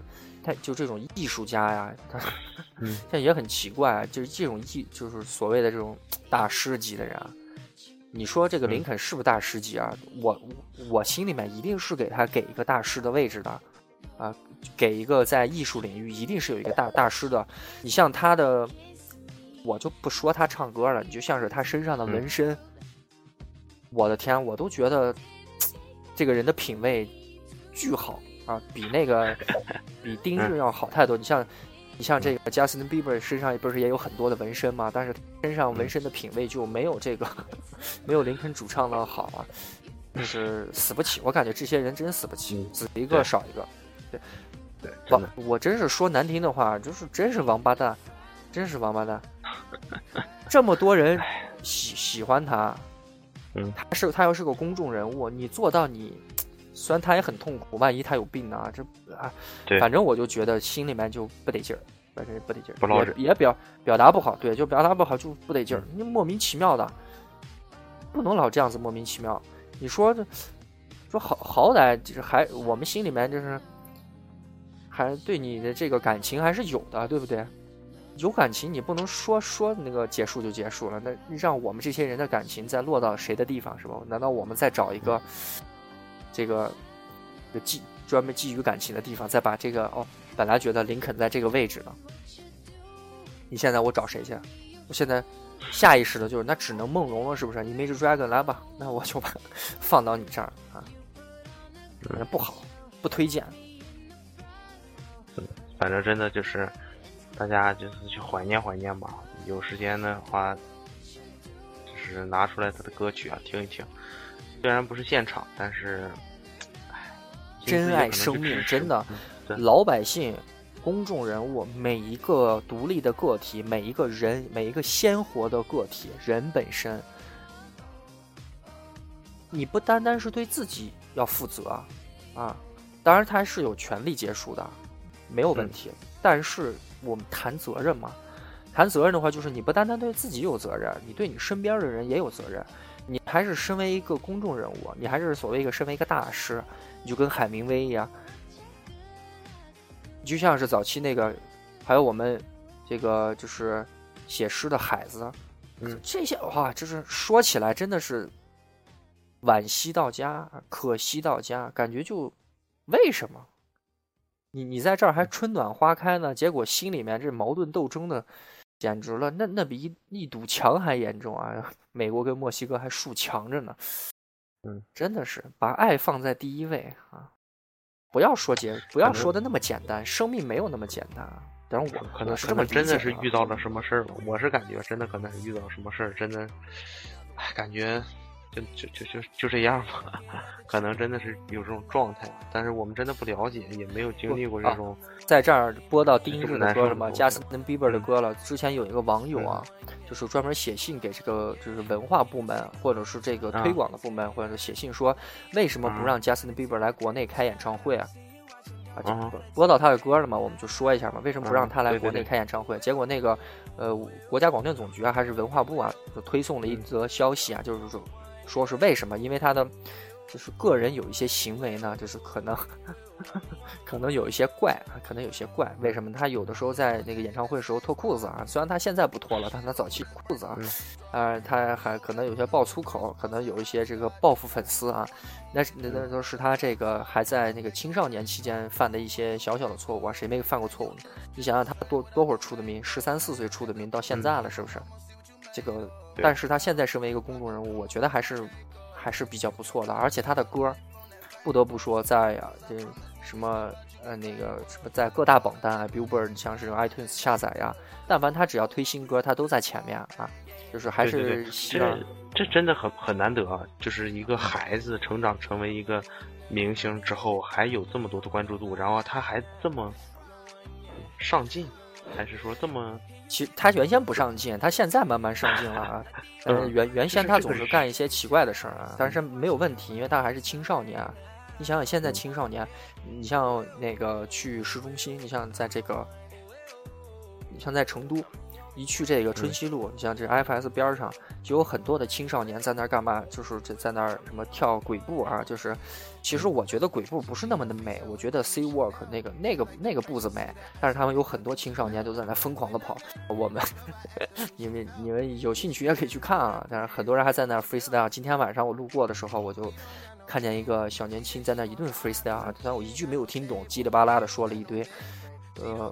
他就这种艺术家呀，他 现在也很奇怪，就是这种艺，就是所谓的这种大师级的人啊。你说这个林肯是不是大师级啊？我我心里面一定是给他给一个大师的位置的，啊，给一个在艺术领域一定是有一个大大师的。你像他的。我就不说他唱歌了，你就像是他身上的纹身，我的天，我都觉得 这个人的品味巨好啊，比那个比丁日要好太多。你像你像这个 Justin Bieber 身上不是也有很多的纹身吗？但是身上纹身的品味就没有这个 没有林肯主唱的好啊，就是死不起。我感觉这些人真死不起，死一个少一个。对对，不，我真是说难听的话，就是真是王八蛋。真是王八蛋！这么多人喜喜欢他，嗯，他是他要是个公众人物，你做到你，虽然他也很痛苦，万一他有病呢？这啊，对，反正我就觉得心里面就不得劲儿，反正不得劲儿，也也表表达不好，对，就表达不好就不得劲儿，你莫名其妙的，不能老这样子莫名其妙。你说这说好好歹就是还我们心里面就是还对你的这个感情还是有的，对不对？有感情，你不能说说那个结束就结束了。那让我们这些人的感情再落到谁的地方是吧？难道我们再找一个这个寄专门寄予感情的地方，再把这个哦，本来觉得林肯在这个位置呢？你现在我找谁去？我现在下意识的就是那只能梦龙了，是不是？你 Major Dragon 来吧，那我就把放到你这儿啊。那不好，不推荐。反正真的就是。大家就是去怀念怀念吧，有时间的话，就是拿出来他的歌曲啊听一听。虽然不是现场，但是，唉，珍爱生命，真的，老百姓、公众人物，每一个独立的个体，每一个人，每一个鲜活的个体，人本身，你不单单是对自己要负责啊，当然他是有权利结束的，没有问题，但是。我们谈责任嘛，谈责任的话，就是你不单单对自己有责任，你对你身边的人也有责任。你还是身为一个公众人物，你还是所谓一个身为一个大师，你就跟海明威一样，你就像是早期那个，还有我们这个就是写诗的海子，嗯，这些话就是说起来真的是惋惜到家，可惜到家，感觉就为什么？你你在这儿还春暖花开呢，结果心里面这矛盾斗争的，简直了，那那比一一堵墙还严重啊！美国跟墨西哥还竖墙着呢，嗯，真的是把爱放在第一位啊！不要说简，不要说的那么简单，生命没有那么简单。但是我可能是这么真的是遇到了什么事儿了，我是感觉真的可能是遇到什么事儿，真的，哎，感觉。就就就就就这样吧，可能真的是有这种状态，但是我们真的不了解，也没有经历过这种。在这儿播到丁日的歌了吗？加斯汀·比伯的歌了。之前有一个网友啊，就是专门写信给这个就是文化部门或者是这个推广的部门，或者是写信说为什么不让加斯汀·比伯来国内开演唱会啊？啊，播到他的歌了嘛，我们就说一下嘛，为什么不让他来国内开演唱会？结果那个呃，国家广电总局啊，还是文化部啊，就推送了一则消息啊，就是说。说是为什么？因为他的就是个人有一些行为呢，就是可能 可能有一些怪啊，可能有些怪。为什么他有的时候在那个演唱会时候脱裤子啊？虽然他现在不脱了，但他早期裤子啊，啊，他还可能有些爆粗口，可能有一些这个报复粉丝啊。那那那都是他这个还在那个青少年期间犯的一些小小的错误啊。谁没犯过错误呢？你想想他多多会儿出的名，十三四岁出的名，到现在了，是不是？这个。但是他现在身为一个公众人物，我觉得还是还是比较不错的。而且他的歌，不得不说，在啊这什么呃那个什么在各大榜单啊，Billboard 像是 iTunes 下载呀，但凡他只要推新歌，他都在前面啊。就是还是这这真的很很难得啊，就是一个孩子成长成为一个明星之后还有这么多的关注度，然后他还这么上进，还是说这么？其实他原先不上进，他现在慢慢上进了啊。嗯，原原先他总是干一些奇怪的事儿啊，但是没有问题，因为他还是青少年。你想想现在青少年，你像那个去市中心，你像在这个，你像在成都。一去这个春熙路，你像这 IFS 边上，就有很多的青少年在那儿干嘛？就是在在那儿什么跳鬼步啊？就是，其实我觉得鬼步不是那么的美，我觉得 C Walk 那个那个那个步子美，但是他们有很多青少年都在那疯狂的跑。我们，你们你们有兴趣也可以去看啊。但是很多人还在那 freestyle。今天晚上我路过的时候，我就看见一个小年轻在那一顿 freestyle，虽然我一句没有听懂，叽里吧啦的说了一堆，呃。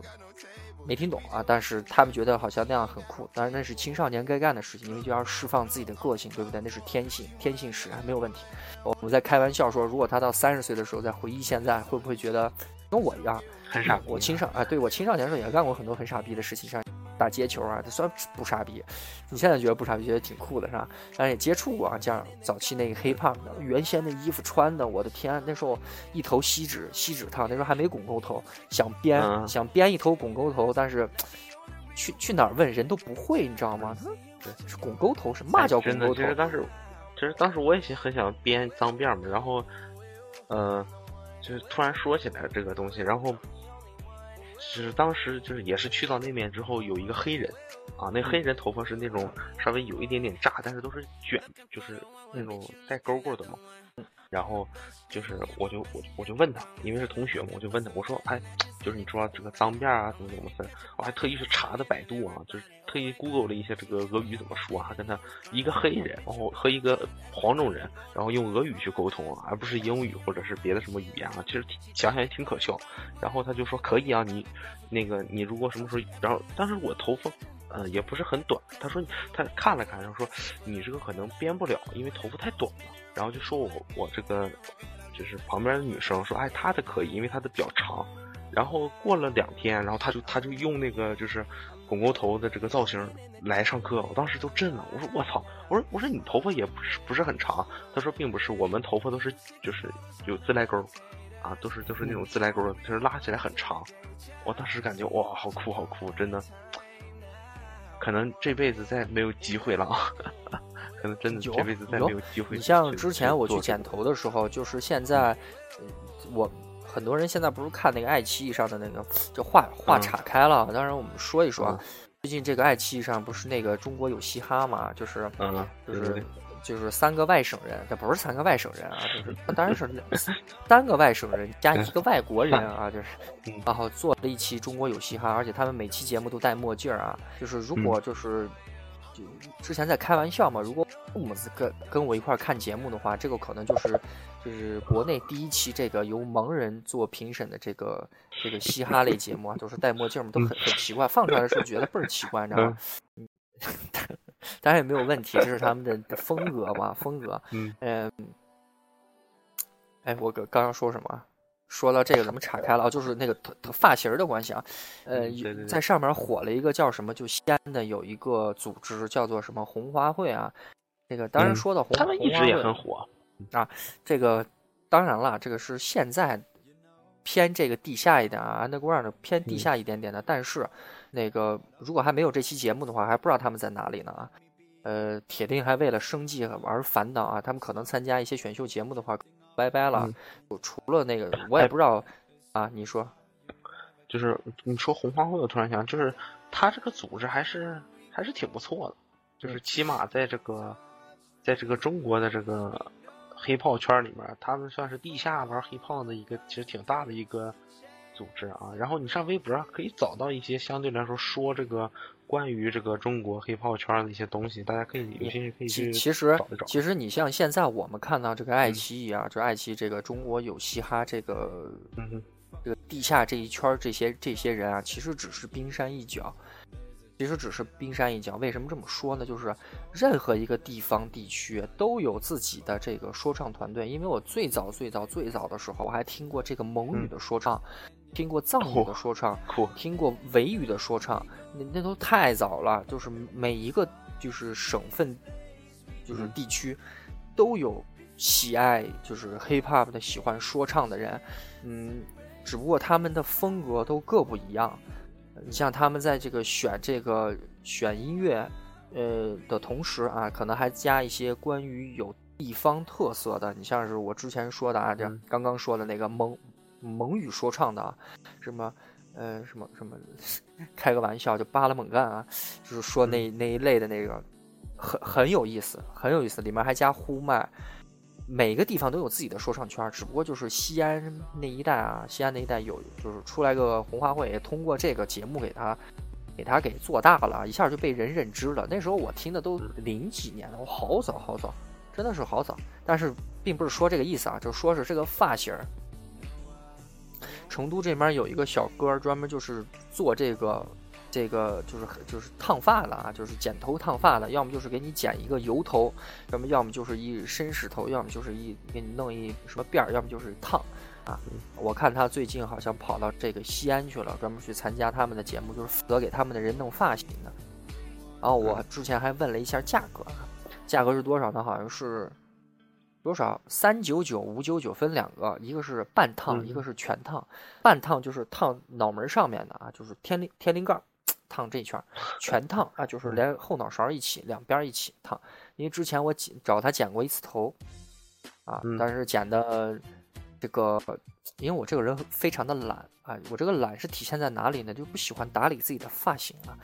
没听懂啊，但是他们觉得好像那样很酷，当然那是青少年该干的事情，因为就要释放自己的个性，对不对？那是天性，天性使然，没有问题。我们在开玩笑说，如果他到三十岁的时候再回忆现在，会不会觉得跟我一样很傻？我青少啊，对我青少年时候也干过很多很傻逼的事情，像。打街球啊，这算不傻逼。你现在觉得不傻逼，觉得挺酷的是吧？但是也接触过啊，像早期那个黑胖的，原先那衣服穿的，我的天，那时候一头锡纸锡纸烫，那时候还没拱沟头，想编想编一头拱沟头，但是去去哪儿问人都不会，你知道吗？是拱沟头是嘛叫拱沟头？其实当时其实当时我也很想编脏辫嘛，然后呃，就是突然说起来这个东西，然后。就是当时就是也是去到那面之后有一个黑人，啊，那黑人头发是那种稍微有一点点炸，但是都是卷，就是那种带勾勾的嘛。然后就是我就我我就问他，因为是同学嘛，我就问他，我说哎，就是你说这个脏辫啊怎么怎么分？我还特意去查的百度啊，就是特意 Google 了一下这个俄语怎么说啊，跟他一个黑人，然后和一个黄种人，然后用俄语去沟通，而不是英语或者是别的什么语言啊，其实想想也挺可笑。然后他就说可以啊，你那个你如果什么时候，然后当时我头发。嗯，也不是很短。他说他看了看，然后说你这个可能编不了，因为头发太短了。然后就说我我这个就是旁边的女生说，哎，她的可以，因为她的比较长。然后过了两天，然后他就他就用那个就是拱沟头的这个造型来上课，我当时都震了。我说我操，我说我说你头发也不是不是很长。他说并不是，我们头发都是就是有自来沟，啊，都是都是那种自来沟，就是拉起来很长。我当时感觉哇，好酷好酷，真的。可能这辈子再没有机会了啊！可能真的这辈子再没有机会。你像之前我去剪头的时候，就是现在，我很多人现在不是看那个爱奇艺上的那个，就话话岔开了。当然，我们说一说啊，最近这个爱奇艺上不是那个中国有嘻哈嘛？就是，就是。就是三个外省人，这不是三个外省人啊，就是 当然是三个外省人加一个外国人啊，就是，然后做了一期《中国有嘻哈》，而且他们每期节目都戴墨镜啊。就是如果就是，就之前在开玩笑嘛，如果父母跟跟我一块看节目的话，这个可能就是就是国内第一期这个由盲人做评审的这个这个嘻哈类节目啊，都是戴墨镜嘛，都很很奇怪，放出来的时候觉得倍儿奇怪，你知道吗？当然也没有问题，这是他们的风格嘛，风格。嗯，哎，我刚刚刚说什么？说到这个，咱们岔开了啊，就是那个发型的关系啊。呃，在上面火了一个叫什么？就西安的有一个组织叫做什么红花会啊。这个当然说到红，他们一直也很火啊。这个当然了，这个是现在偏这个地下一点啊，underground 偏地下一点点的，但是。那个，如果还没有这期节目的话，还不知道他们在哪里呢啊呃，铁定还为了生计而烦恼啊！他们可能参加一些选秀节目的话，拜拜了。除了那个，我也不知道啊。你说，就是你说红花会，我突然想，就是他这个组织还是还是挺不错的，就是起码在这个，在这个中国的这个黑炮圈里面，他们算是地下玩黑炮的一个，其实挺大的一个。组织啊，然后你上微博可以找到一些相对来说说这个关于这个中国黑炮圈的一些东西，大家可以有兴趣可以去其实其实你像现在我们看到这个爱奇艺啊，这爱奇艺这个中国有嘻哈这个嗯这个地下这一圈这些这些人啊，其实只是冰山一角，其实只是冰山一角。为什么这么说呢？就是任何一个地方地区都有自己的这个说唱团队。因为我最早最早最早的时候，我还听过这个蒙语的说唱。听过藏语的说唱，听过维语的说唱，那那都太早了。就是每一个就是省份，就是地区，都有喜爱就是 hip hop 的喜欢说唱的人，嗯，只不过他们的风格都各不一样。你像他们在这个选这个选音乐，呃的同时啊，可能还加一些关于有地方特色的。你像是我之前说的啊，这刚刚说的那个蒙蒙语说唱的，什么。呃，什么什么，开个玩笑，就巴拉猛干啊，就是说那那一类的那个，很很有意思，很有意思，里面还加呼麦，每个地方都有自己的说唱圈，只不过就是西安那一带啊，西安那一带有，就是出来个红花会，通过这个节目给他，给他给做大了，一下就被人认知了。那时候我听的都零几年了，我好早好早，真的是好早，但是并不是说这个意思啊，就说是这个发型。成都这边有一个小哥，专门就是做这个，这个就是就是烫发的啊，就是剪头烫发的，要么就是给你剪一个油头，要么要么就是一绅士头，要么就是一给你弄一什么辫儿，要么就是烫，啊，我看他最近好像跑到这个西安去了，专门去参加他们的节目，就是负责给他们的人弄发型的。然后我之前还问了一下价格，价格是多少呢？好像是。多少？三九九、五九九分两个，一个是半烫，一个是全烫。半烫就是烫脑门上面的啊，就是天灵天灵盖烫这一圈。全烫啊，就是连后脑勺一起，两边一起烫。因为之前我剪找他剪过一次头，啊，但是剪的这个，因为我这个人非常的懒啊，我这个懒是体现在哪里呢？就不喜欢打理自己的发型啊。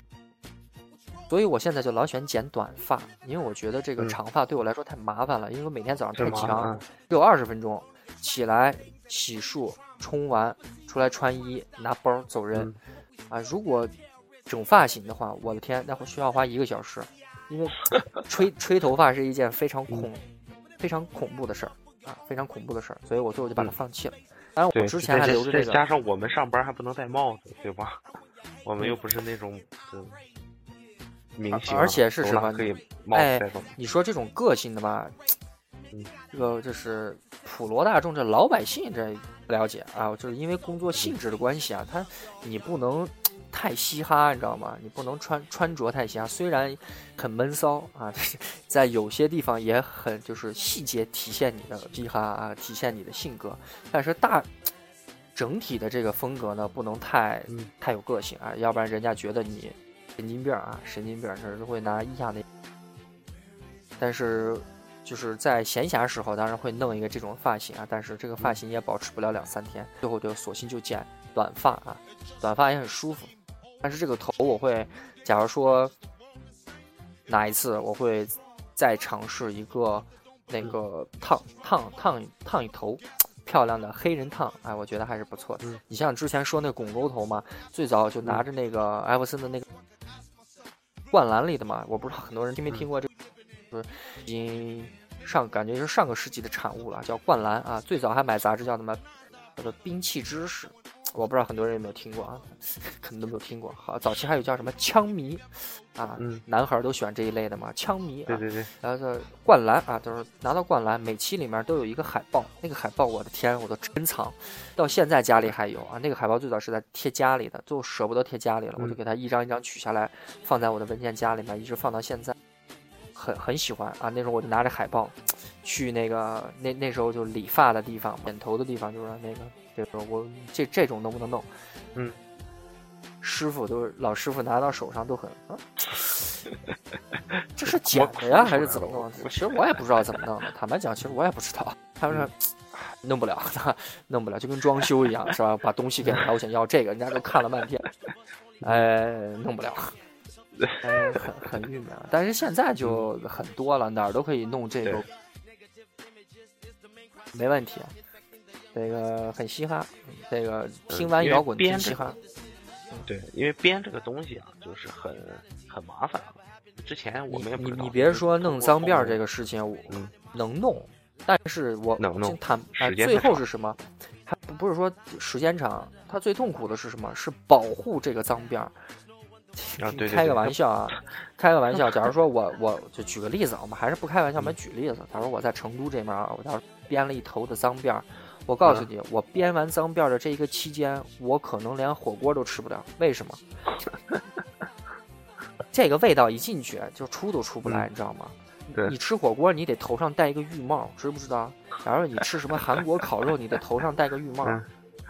所以我现在就老喜欢剪短发，因为我觉得这个长发对我来说太麻烦了。因为我每天早上太强，只有二十分钟，起来洗漱、冲完出来穿衣、拿包走人。啊，如果整发型的话，我的天，那会需要花一个小时，因为 吹吹头发是一件非常恐、非常恐怖的事儿啊，非常恐怖的事儿。所以我最后就把它放弃了。当然，我之前还留着这个。加上我们上班还不能戴帽子，对吧？我们又不是那种。而且是什么？可以哎，你说这种个性的吧，这个就是普罗大众这老百姓这不了解啊，就是因为工作性质的关系啊，他你不能太嘻哈，你知道吗？你不能穿穿着太嘻哈，虽然很闷骚啊，在有些地方也很就是细节体现你的嘻哈啊，体现你的性格，但是大整体的这个风格呢，不能太太有个性啊，要不然人家觉得你。神经病啊，神经病，是会拿一下那。但是，就是在闲暇时候，当然会弄一个这种发型啊。但是这个发型也保持不了两三天，最后就索性就剪短发啊。短发也很舒服，但是这个头我会，假如说哪一次我会再尝试一个那个烫烫烫烫一头漂亮的黑人烫，哎，我觉得还是不错的。你像之前说那拱沟头嘛，最早就拿着那个艾弗森的那个。灌篮里的嘛，我不知道很多人听没听过这，就是已经上感觉是上个世纪的产物了，叫灌篮啊。最早还买杂志叫什么，叫做兵器知识，我不知道很多人有没有听过啊，可能都没有听过。好，早期还有叫什么枪迷啊，男孩都喜欢这一类的嘛，枪迷。对对对。然后这灌篮啊，就是拿到灌篮，每期里面都有一个海报，那个海报我的天，我都珍藏，到现在家里还有啊。那个海报最早是在贴家里的，最后舍不得贴家里了，我就给它一张一张取下来，放在我的文件夹里面，一直放到现在，很很喜欢啊。那时候我就拿着海报，去那个那那时候就理发的地方，剪头的地方，就是那个。这个我这这种能不能弄？嗯，师傅都是老师傅拿到手上都很啊，这是剪的呀还是怎么弄？其实我也不知道怎么弄的。坦白讲，其实我也不知道。他们说弄不了，弄不了，就跟装修一样，是吧？把东西给他，我想要这个，人家都看了半天，哎，弄不了，很很郁闷。但是现在就很多了，哪儿都可以弄这个，没问题。这个很嘻哈，这个听完摇滚听嘻哈。对，因为编这个东西啊，就是很很麻烦。之前我们也你你别说弄脏辫这个事情，我能弄，但是我能弄。他最后是什么？他不是说时间长，他最痛苦的是什么？是保护这个脏辫儿。啊，对，开个玩笑啊，开个玩笑。假如说我我就举个例子，我们还是不开玩笑，我们举例子。假如我在成都这边啊，我要编了一头的脏辫儿。我告诉你，我编完脏辫儿的这一个期间，我可能连火锅都吃不了。为什么？这个味道一进去就出都出不来，你知道吗？你吃火锅你得头上戴一个浴帽，知不知道？假如你吃什么韩国烤肉，你得头上戴个浴帽。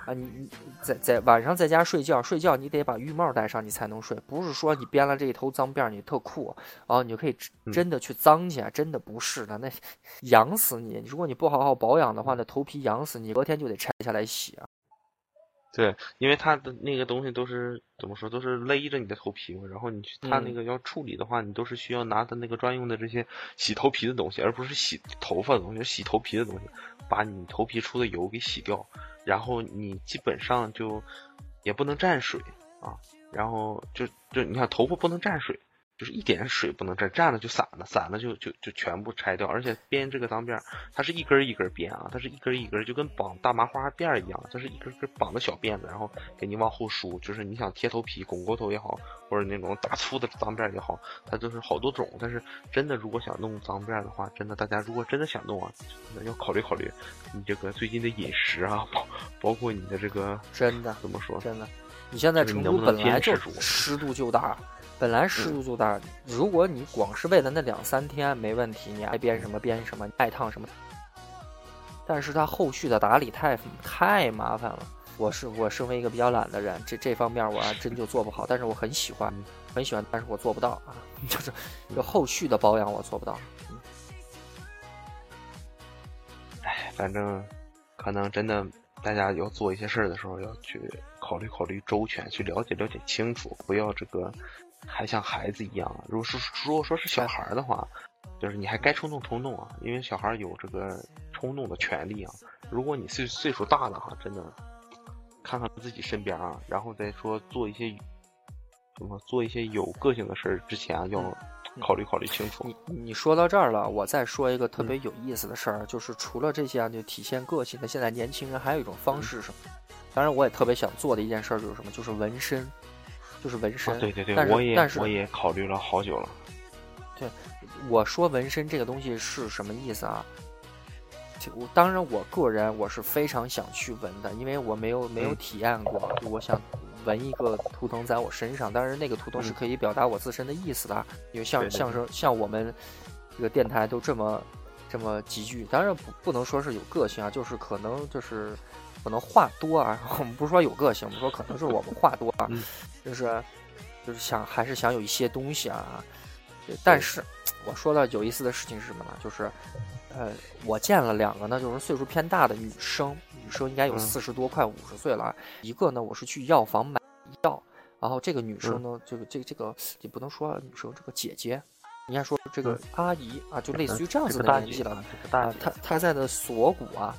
啊，你你在在晚上在家睡觉，睡觉你得把浴帽戴上，你才能睡。不是说你编了这一头脏辫你特酷，然后你就可以真的去脏去，真的不是的，那 痒死你！如果你不好好保养的话，那头皮痒死你，隔天就得拆下来洗啊。对，因为它的那个东西都是怎么说，都是勒着你的头皮嘛。然后你去它那个要处理的话，你都是需要拿它那个专用的这些洗头皮的东西，而不是洗头发的东西，洗头皮的东西，把你头皮出的油给洗掉。然后你基本上就也不能沾水啊，然后就就你看头发不能沾水。就是一点水不能沾，沾了就散了，散了就就就全部拆掉。而且编这个脏辫儿，它是一根一根编啊，它是一根一根，就跟绑大麻花辫儿一样，它是一根根绑的小辫子，然后给你往后梳。就是你想贴头皮、拱过头也好，或者那种大粗的脏辫儿也好，它就是好多种。但是真的，如果想弄脏辫儿的话，真的大家如果真的想弄啊，要考虑考虑你这个最近的饮食啊，包包括你的这个真的怎么说？真的，你现在成都本来就湿度就大。本来湿度就大，如果你光是为了那两三天没问题，你爱编什么编什么，爱烫什么。但是它后续的打理太太麻烦了。我是我身为一个比较懒的人，这这方面我还真就做不好。但是我很喜欢，很喜欢，但是我做不到啊，就是有后续的保养我做不到。哎，反正可能真的大家要做一些事儿的时候，要去考虑考虑周全，去了解了解清楚，不要这个。还像孩子一样，如果是如果说是小孩的话，就是你还该冲动冲动啊，因为小孩有这个冲动的权利啊。如果你岁岁数大了哈，真的看看自己身边啊，然后再说做一些什么做一些有个性的事儿之前啊，要考虑考虑清楚。你你说到这儿了，我再说一个特别有意思的事儿，就是除了这些啊，就体现个性的，现在年轻人还有一种方式什么？当然，我也特别想做的一件事就是什么？就是纹身。就是纹身，对对对，我也但是我也考虑了好久了。对，我说纹身这个东西是什么意思啊？我当然，我个人我是非常想去纹的，因为我没有没有体验过。我想纹一个图腾在我身上，当然那个图腾是可以表达我自身的意思的。因为像像是像我们这个电台都这么这么几句，当然不不能说是有个性啊，就是可能就是。可能话多啊，我们不是说有个性，我们说可能是我们话多啊，就是就是想还是想有一些东西啊。但是我说的有意思的事情是什么呢？就是呃，我见了两个呢，就是岁数偏大的女生，女生应该有四十多快五十岁了。一个呢，我是去药房买药，然后这个女生呢，这个这个这个也不能说女生，这个姐姐，应该说这个阿姨啊，就类似于这样子的年纪了啊。她她在的锁骨啊。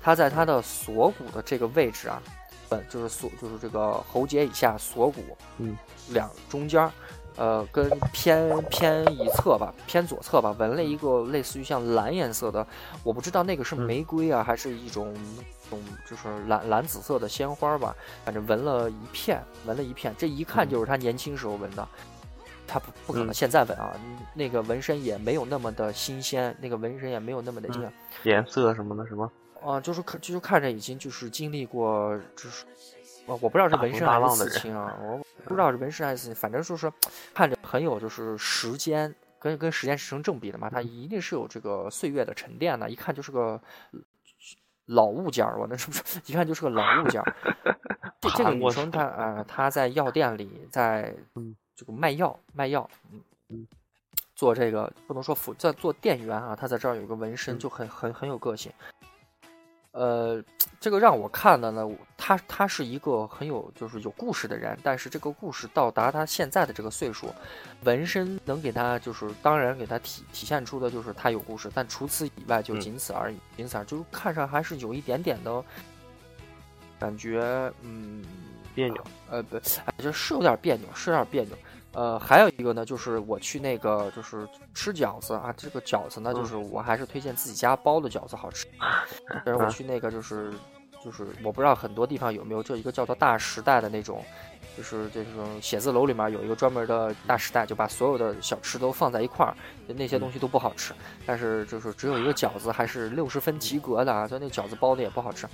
她在她的锁骨的这个位置啊，本就是锁就是这个喉结以下锁骨，嗯，两中间，呃，跟偏偏一侧吧，偏左侧吧，纹了一个类似于像蓝颜色的，我不知道那个是玫瑰啊，还是一种种就是蓝蓝紫色的鲜花吧，反正纹了一片，纹了一片，这一看就是他年轻时候纹的，他不不可能现在纹啊，那个纹身也没有那么的新鲜，那个纹身也没有那么的这个颜色什么的，什么。啊，就是看，就是看着已经就是经历过，就是，我我不知道是纹身还是刺青啊，我不知道是纹身还是刺青，反正就是看着很有就是时间跟跟时间是成正比的嘛，它一定是有这个岁月的沉淀的，一看就是个老物件儿，我那是不是一看就是个老物件儿？这这个女生她呃她在药店里在这个卖药卖药，嗯嗯，做这个不能说辅在做店员啊，他在这儿有一个纹身就很很很有个性。呃，这个让我看的呢，他他是一个很有就是有故事的人，但是这个故事到达他现在的这个岁数，纹身能给他就是当然给他体体现出的就是他有故事，但除此以外就仅此而已，仅此而就是看上还是有一点点的感觉，嗯，别扭，呃不，就是有点别扭，是有点别扭。呃，还有一个呢，就是我去那个，就是吃饺子啊。这个饺子呢，就是我还是推荐自己家包的饺子好吃。但是我去那个，就是就是我不知道很多地方有没有这一个叫做大时代的那种，就是这种写字楼里面有一个专门的大时代，就把所有的小吃都放在一块儿，那些东西都不好吃。但是就是只有一个饺子还是六十分及格的啊，就那饺子包的也不好吃。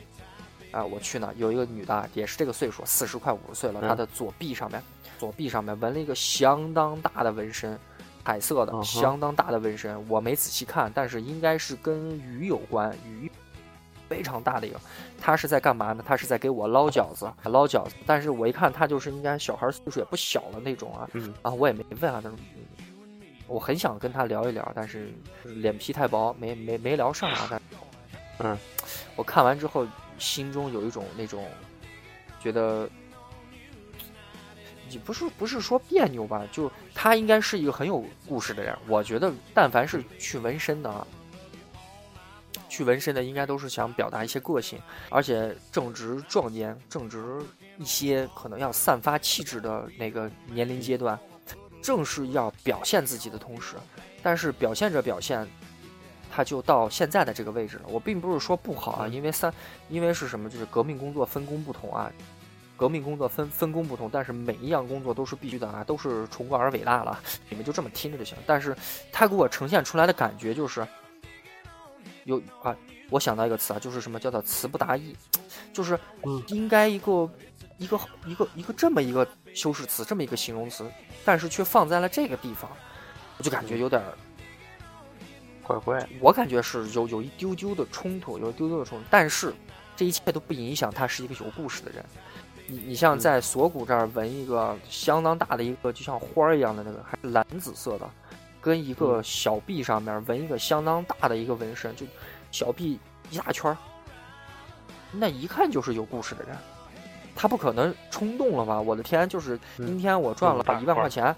啊，我去呢，有一个女的，也是这个岁数，四十快五十岁了，她的左臂上面。左臂上面纹了一个相当大的纹身，彩色的，相当大的纹身。我没仔细看，但是应该是跟鱼有关，鱼非常大的一个。他是在干嘛呢？他是在给我捞饺子，捞饺子。但是我一看，他就是应该小孩岁数也不小了那种啊。嗯。啊，我也没问啊，但是我很想跟他聊一聊，但是脸皮太薄，没没没聊上啊。但嗯，我看完之后，心中有一种那种觉得。不是不是说别扭吧，就他应该是一个很有故事的人。我觉得，但凡是去纹身的啊，去纹身的应该都是想表达一些个性，而且正值壮年，正值一些可能要散发气质的那个年龄阶段，正是要表现自己的同时，但是表现着表现，他就到现在的这个位置了。我并不是说不好啊，因为三，因为是什么，就是革命工作分工不同啊。革命工作分分工不同，但是每一样工作都是必须的啊，都是崇高而伟大了。你们就这么听着就行。但是他给我呈现出来的感觉就是，有啊，我想到一个词啊，就是什么叫做词不达意，就是应该一个一个一个一个这么一个修饰词，这么一个形容词，但是却放在了这个地方，我就感觉有点怪怪。我感觉是有有一丢丢的冲突，有一丢丢的冲突。但是这一切都不影响他是一个有故事的人。你你像在锁骨这儿纹一个相当大的一个，就像花儿一样的那个，还是蓝紫色的，跟一个小臂上面纹一个相当大的一个纹身，就小臂一大圈儿，那一看就是有故事的人。他不可能冲动了吧？我的天，就是今天我赚了一万块钱，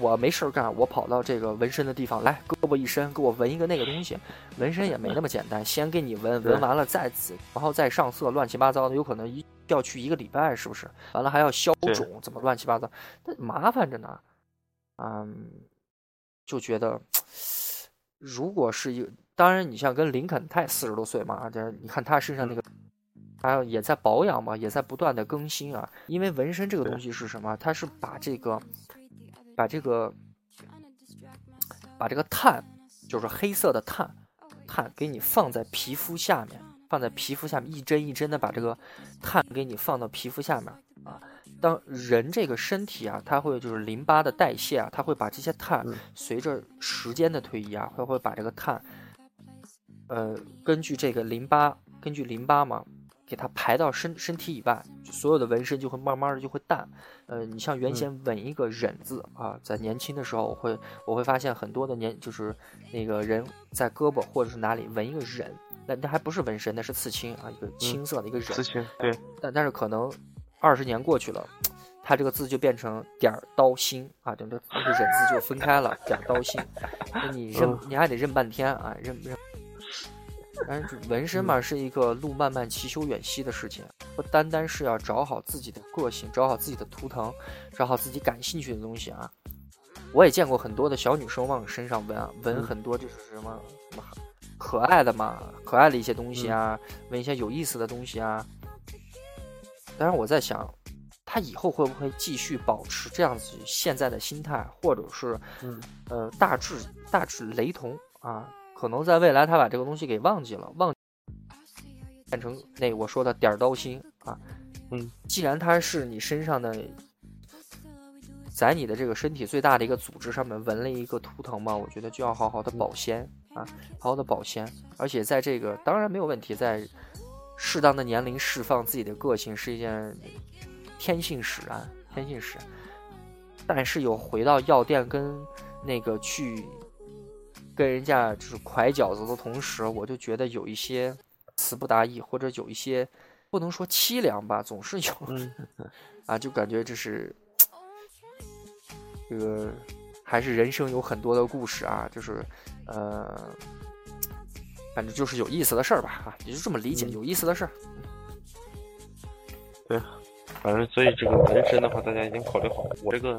我没事儿干，我跑到这个纹身的地方来，胳膊一伸，给我纹一个那个东西。纹身也没那么简单，先给你纹，纹完了再然后再上色，乱七八糟的，有可能一要去一个礼拜，是不是？完了还要消肿，怎么乱七八糟？那麻烦着呢。嗯，就觉得，如果是一，当然你像跟林肯，他也四十多岁嘛，这你看他身上那个。还有也在保养嘛，也在不断的更新啊。因为纹身这个东西是什么？它是把这个，把这个，把这个碳，就是黑色的碳，碳给你放在皮肤下面，放在皮肤下面一针一针的把这个碳给你放到皮肤下面啊。当人这个身体啊，它会就是淋巴的代谢啊，它会把这些碳随着时间的推移啊，它会把这个碳，呃，根据这个淋巴，根据淋巴嘛。给它排到身身体以外，所有的纹身就会慢慢的就会淡。呃，你像原先纹一个忍字啊，在年轻的时候，我会我会发现很多的年就是那个人在胳膊或者是哪里纹一个忍，那那还不是纹身，那是刺青啊，一个青色的一个忍。刺青对。但但是可能二十年过去了，它这个字就变成点儿刀心啊，等这那个忍字就 分开了，点儿刀心。那你认你还得认半天啊，认认。但是纹身嘛，是一个路漫漫其修远兮的事情，不单单是要找好自己的个性，找好自己的图腾，找好自己感兴趣的东西啊。我也见过很多的小女生往身上纹啊，纹很多就是什么什么可爱的嘛，可爱的一些东西啊，纹一些有意思的东西啊。当然我在想，她以后会不会继续保持这样子现在的心态，或者是呃大致大致雷同啊？可能在未来，他把这个东西给忘记了，忘变成那我说的点刀心啊。嗯，既然它是你身上的，在你的这个身体最大的一个组织上面纹了一个图腾嘛，我觉得就要好好的保鲜啊，好好的保鲜。而且在这个当然没有问题，在适当的年龄释放自己的个性是一件天性使然，天性使然。但是有回到药店跟那个去。跟人家就是拐饺子的同时，我就觉得有一些词不达意，或者有一些不能说凄凉吧，总是有 啊，就感觉这是这个还是人生有很多的故事啊，就是呃，反正就是有意思的事儿吧啊，也就这么理解，有意思的事儿。对，反正所以这个纹身的话，大家已经考虑好了。我这个，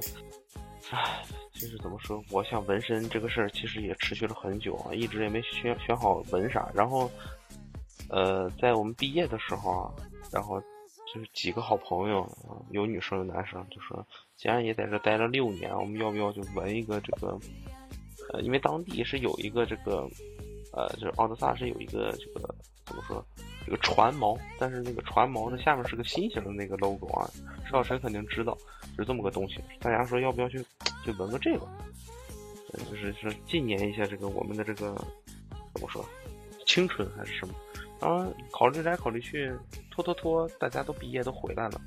唉。就是怎么说，我想纹身这个事儿，其实也持续了很久啊，一直也没选选好纹啥。然后，呃，在我们毕业的时候啊，然后就是几个好朋友，有女生有男生，就说既然也在这待了六年，我们要不要就纹一个这个？呃，因为当地是有一个这个，呃，就是奥德萨是有一个这个怎么说，这个船锚，但是那个船锚的下面是个心形的那个 logo 啊，邵晨肯定知道，是这么个东西。大家说要不要去？就纹个这个，就是说纪念一下这个我们的这个怎么说青春还是什么？啊，考虑来考虑去，拖拖拖，大家都毕业都回来了，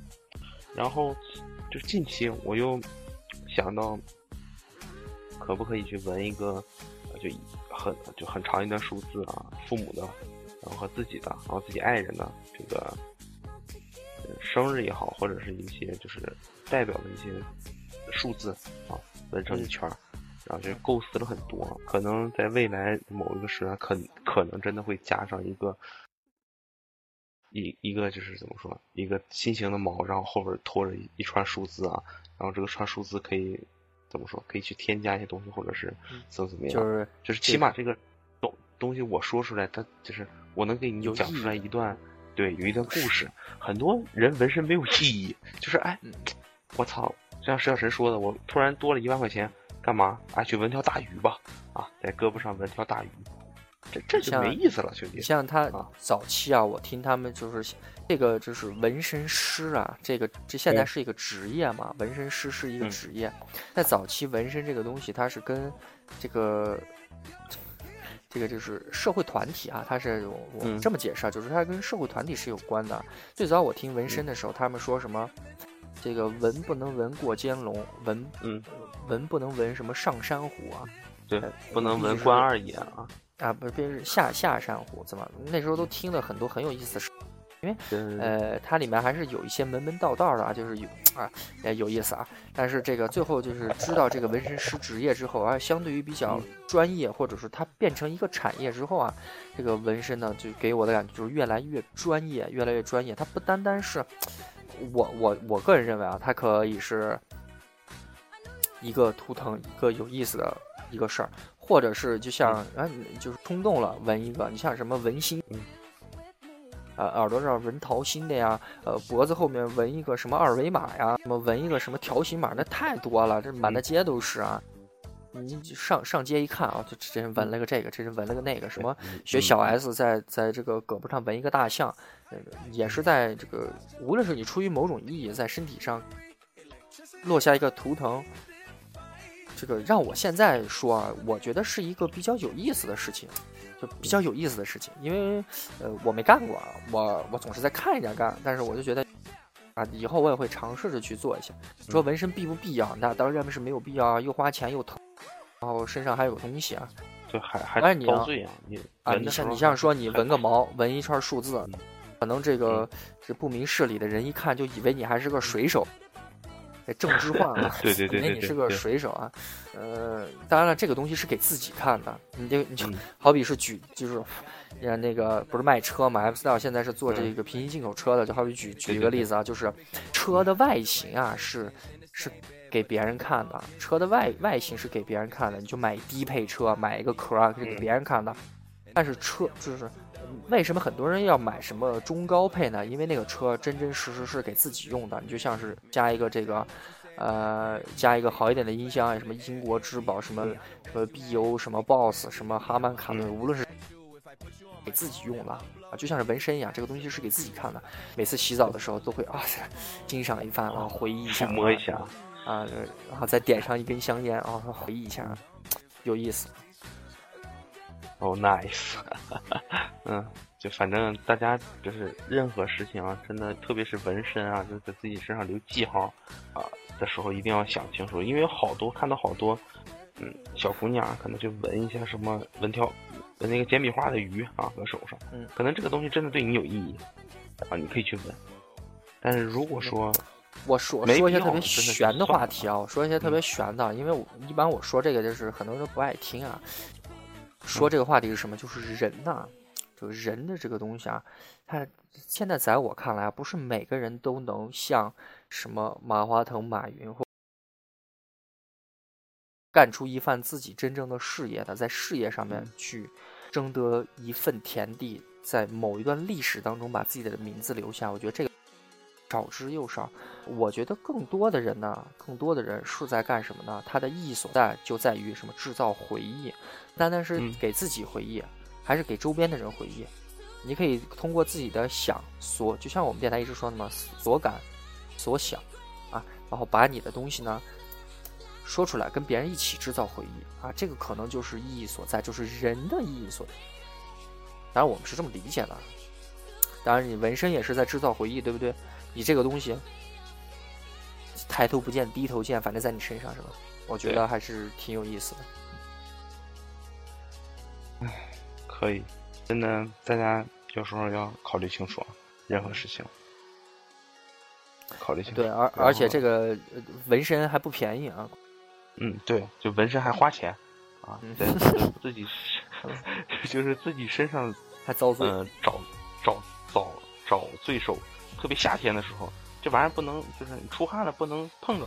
然后就近期我又想到，可不可以去纹一个，就很就很长一段数字啊，父母的，然后和自己的，然后自己爱人的这个生日也好，或者是一些就是代表的一些数字啊，纹成一圈儿，然后就构思了很多，可能在未来某一个时段，可可能真的会加上一个。一一个就是怎么说，一个心形的毛，然后后边拖着一串数字啊，然后这个串数字可以怎么说？可以去添加一些东西，或者是怎么怎么样？就是就是起码这个东东西我说出来，他就是我能给你讲出来一段，对，有一段故事。很多人纹身没有意义，就是哎，我操，像石小神说的，我突然多了一万块钱，干嘛？啊，去纹条大鱼吧，啊，在胳膊上纹条大鱼。这这就没意思了，兄弟。像他早期啊，我听他们就是这个就是纹身师啊，这个这现在是一个职业嘛，纹身师是一个职业。在早期纹身这个东西，它是跟这个这个就是社会团体啊，它是我这么解释啊，就是它跟社会团体是有关的。最早我听纹身的时候，他们说什么这个纹不能纹过肩龙，纹嗯纹不能纹什么上山虎啊，对，不能纹关二爷啊。啊，不是，别是下下山虎，怎么那时候都听了很多很有意思的事，因为呃，它里面还是有一些门门道道的啊，就是有啊，也有意思啊。但是这个最后就是知道这个纹身师职业之后啊，相对于比较专业，或者是它变成一个产业之后啊，这个纹身呢，就给我的感觉就是越来越专业，越来越专业。它不单单是我我我个人认为啊，它可以是一个图腾，一个有意思的一个事儿。或者是就像啊，就是冲动了纹一个，你像什么纹心，呃，耳朵上纹桃心的呀，呃，脖子后面纹一个什么二维码呀，什么纹一个什么条形码，那太多了，这满大街都是啊。你上上街一看啊，就这人纹了个这个，这人纹了个那个，什么学小 S 在在这个胳膊上纹一个大象，那个也是在这个，无论是你出于某种意义，在身体上落下一个图腾。这个让我现在说啊，我觉得是一个比较有意思的事情，就比较有意思的事情，因为呃我没干过，我我总是在看人家干，但是我就觉得啊，以后我也会尝试着去做一下。说纹身必不必要？那当然是没有必要啊，又花钱又疼，然后身上还有东西啊，就还还遭罪啊！你啊，你像你像说你纹个毛，纹一串数字，可能这个这不明事理的人一看就以为你还是个水手。政治化嘛？对对对，因为你是个水手啊。呃，当然了，这个东西是给自己看的。你就你就好比是举，就是呃那个不是卖车嘛？M Style 现在是做这个平行进口车的。就好比举举一个例子啊，就是车的外形啊是是给别人看的，车的外外形是给别人看的。你就买低配车，买一个壳啊是给别人看的。但是车就是。为什么很多人要买什么中高配呢？因为那个车真真实实是给自己用的。你就像是加一个这个，呃，加一个好一点的音箱，什么英国之宝，什么什么 BO，什么 BOSS，什么哈曼卡顿，无论是给自己用的啊，就像是纹身一样，这个东西是给自己看的。每次洗澡的时候都会啊，欣赏一番啊，回忆一下，摸一下啊，然后再点上一根香烟啊，回忆一下，有意思。哦，nice，嗯，就反正大家就是任何事情啊，真的，特别是纹身啊，就在自己身上留记号啊的时候，一定要想清楚，因为有好多看到好多，嗯，小姑娘可能就纹一下什么纹条纹那个简笔画的鱼啊，搁手上，嗯，可能这个东西真的对你有意义啊，你可以去纹。但是如果说，我说说一些特别玄的话题啊，我说一些特别玄的，因为我一般我说这个就是很多人都不爱听啊。说这个话题是什么？就是人呐，就人的这个东西啊，他现在在我看来啊，不是每个人都能像什么马化腾、马云或干出一番自己真正的事业的，在事业上面去争得一份田地，在某一段历史当中把自己的名字留下。我觉得这个少之又少。我觉得更多的人呢，更多的人是在干什么呢？他的意义所在就在于什么？制造回忆。单单是给自己回忆，还是给周边的人回忆？你可以通过自己的想所，就像我们电台一直说的嘛，所感、所想啊，然后把你的东西呢，说出来，跟别人一起制造回忆啊，这个可能就是意义所在，就是人的意义所在。当然，我们是这么理解的。当然，你纹身也是在制造回忆，对不对？你这个东西，抬头不见低头见，反正在你身上是吧？我觉得还是挺有意思的。唉，可以，真的，大家有时候要考虑清楚啊，任何事情，考虑清楚。对，而而且这个纹身还不便宜啊。嗯，对，就纹身还花钱啊，对，自己 就是自己身上还遭罪，嗯，找找。找找罪受，特别夏天的时候，这玩意儿不能，就是你出汗了不能碰着，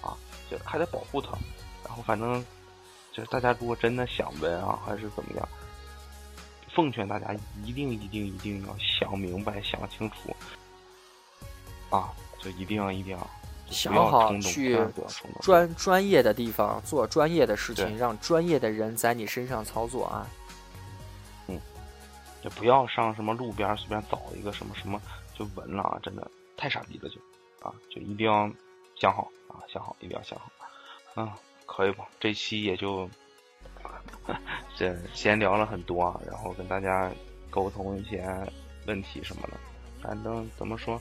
啊，就还得保护它。然后反正，就是大家如果真的想纹啊，还是怎么样，奉劝大家一定一定一定要想明白、想清楚，啊，就一定要一定要想好去专专业的地方做专业的事情，让专业的人在你身上操作啊。嗯，也不要上什么路边随便找一个什么什么就纹了啊！真的太傻逼了，就啊，就一定要想好啊，想好一定要想好。嗯，可以吧？这期也就 这闲聊了很多啊，然后跟大家沟通一些问题什么的。反正怎么说，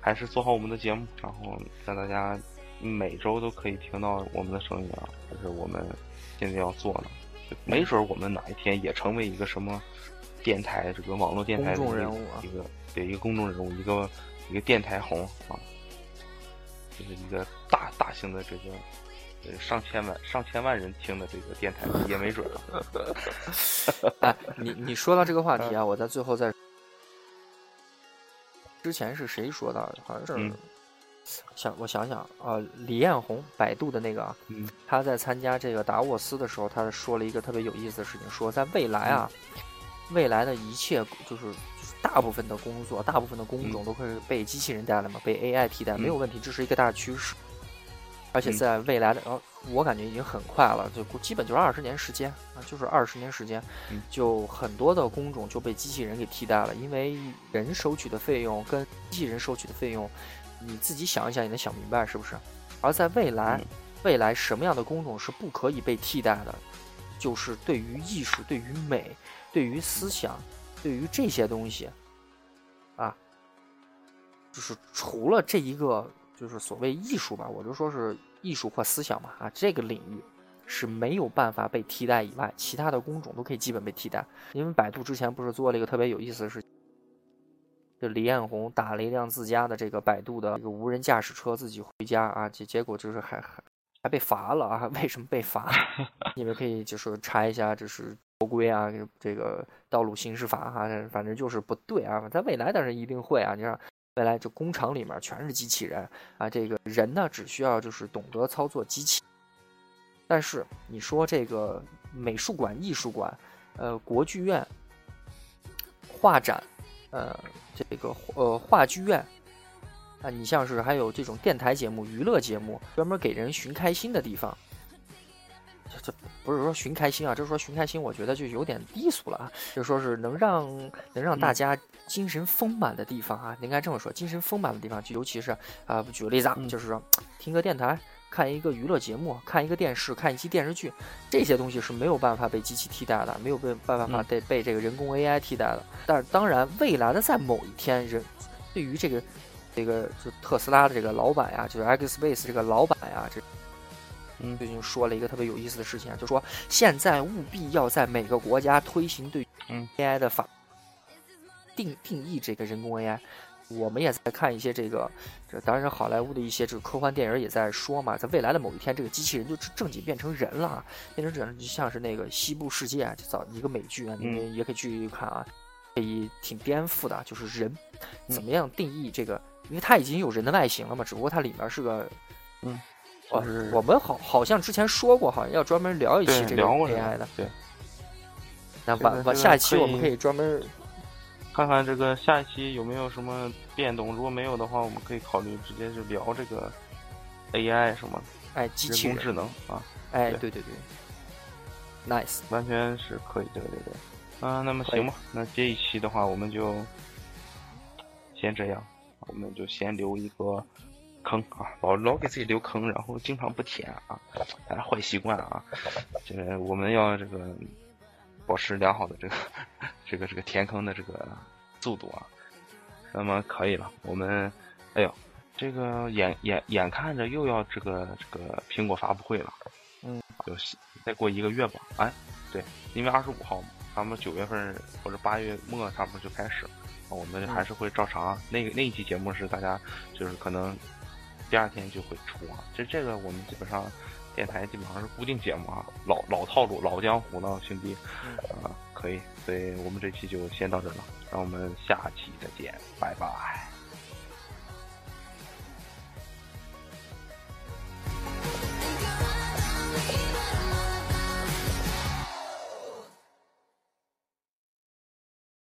还是做好我们的节目，然后让大家每周都可以听到我们的声音啊。这是我们现在要做的，没准我们哪一天也成为一个什么。电台这个网络电台的一个对一个公众人物，一个一个电台红啊，就是一个大大型的这个呃上千万上千万人听的这个电台也没准儿。哎，你你说到这个话题啊，我在最后再之前是谁说的？好像是想我想想啊，李彦宏，百度的那个啊，他在参加这个达沃斯的时候，他说了一个特别有意思的事情，说在未来啊。未来的一切就是就是大部分的工作，大部分的工种都会被机器人代了嘛，被 AI 替代没有问题，这是一个大趋势。而且在未来的，呃，我感觉已经很快了，就基本就是二十年时间啊，就是二十年时间，就很多的工种就被机器人给替代了，因为人收取的费用跟机器人收取的费用，你自己想一想也能想明白是不是？而在未来，未来什么样的工种是不可以被替代的？就是对于艺术，对于美。对于思想，对于这些东西，啊，就是除了这一个，就是所谓艺术吧，我就说是艺术或思想嘛，啊，这个领域是没有办法被替代以外，其他的工种都可以基本被替代。因为百度之前不是做了一个特别有意思的事情，就李彦宏打了一辆自家的这个百度的这个无人驾驶车自己回家啊，结结果就是还还还被罚了啊？为什么被罚？你们可以就是查一下，就是。违规啊，这个道路行驶法哈，反正就是不对啊。在未来当然一定会啊，你看未来这工厂里面全是机器人啊，这个人呢只需要就是懂得操作机器。但是你说这个美术馆、艺术馆，呃，国剧院、画展，呃，这个呃话剧院啊，你像是还有这种电台节目、娱乐节目，专门给人寻开心的地方。这不是说寻开心啊，就是说寻开心，我觉得就有点低俗了啊。就说是能让能让大家精神丰满的地方啊，应该这么说，精神丰满的地方，就尤其是啊，举个例子啊，就是说听个电台，看一个娱乐节目，看一个电视，看一期电视剧，这些东西是没有办法被机器替代的，没有被办法被被这个人工 AI 替代的。但是当然，未来的在某一天，人对于这个这个就特斯拉的这个老板呀，就是 X Space 这个老板呀，这。嗯，最近说了一个特别有意思的事情啊，就说现在务必要在每个国家推行对 AI 的法定定义这个人工 AI。我们也在看一些这个，这当然好莱坞的一些这个科幻电影也在说嘛，在未来的某一天，这个机器人就正经变成人了，变成人就像是那个西部世界就早一个美剧啊，你们也可以去看啊，可以挺颠覆的，就是人怎么样定义这个，因为它已经有人的外形了嘛，只不过它里面是个嗯。就是我们好好像之前说过，好像要专门聊一期这个 AI 的。对。那晚晚下一期我们可以专门看看这个下一期有没有什么变动。如果没有的话，我们可以考虑直接就聊这个 AI 什么。哎，机器人工智能啊。哎，对对对。Nice，完全是可以，对对对。啊，那么行吧，那这一期的话，我们就先这样，我们就先留一个。坑啊，老老给自己留坑，然后经常不填啊，哎，坏习惯啊，这个我们要这个保持良好的这个 这个这个填坑的这个速度啊。那么可以了，我们，哎呦，这个眼眼眼看着又要这个这个苹果发布会了，嗯，就再过一个月吧，哎，对，因为二十五号嘛，他们九月份或者八月末差不多就开始，我们还是会照常，那个那一期节目是大家就是可能第二天就会出啊。这这个我们基本上电台基本上是固定节目啊老老套路老江湖了兄弟啊可以。所以我们这期就先到这了让我们下期再见拜拜。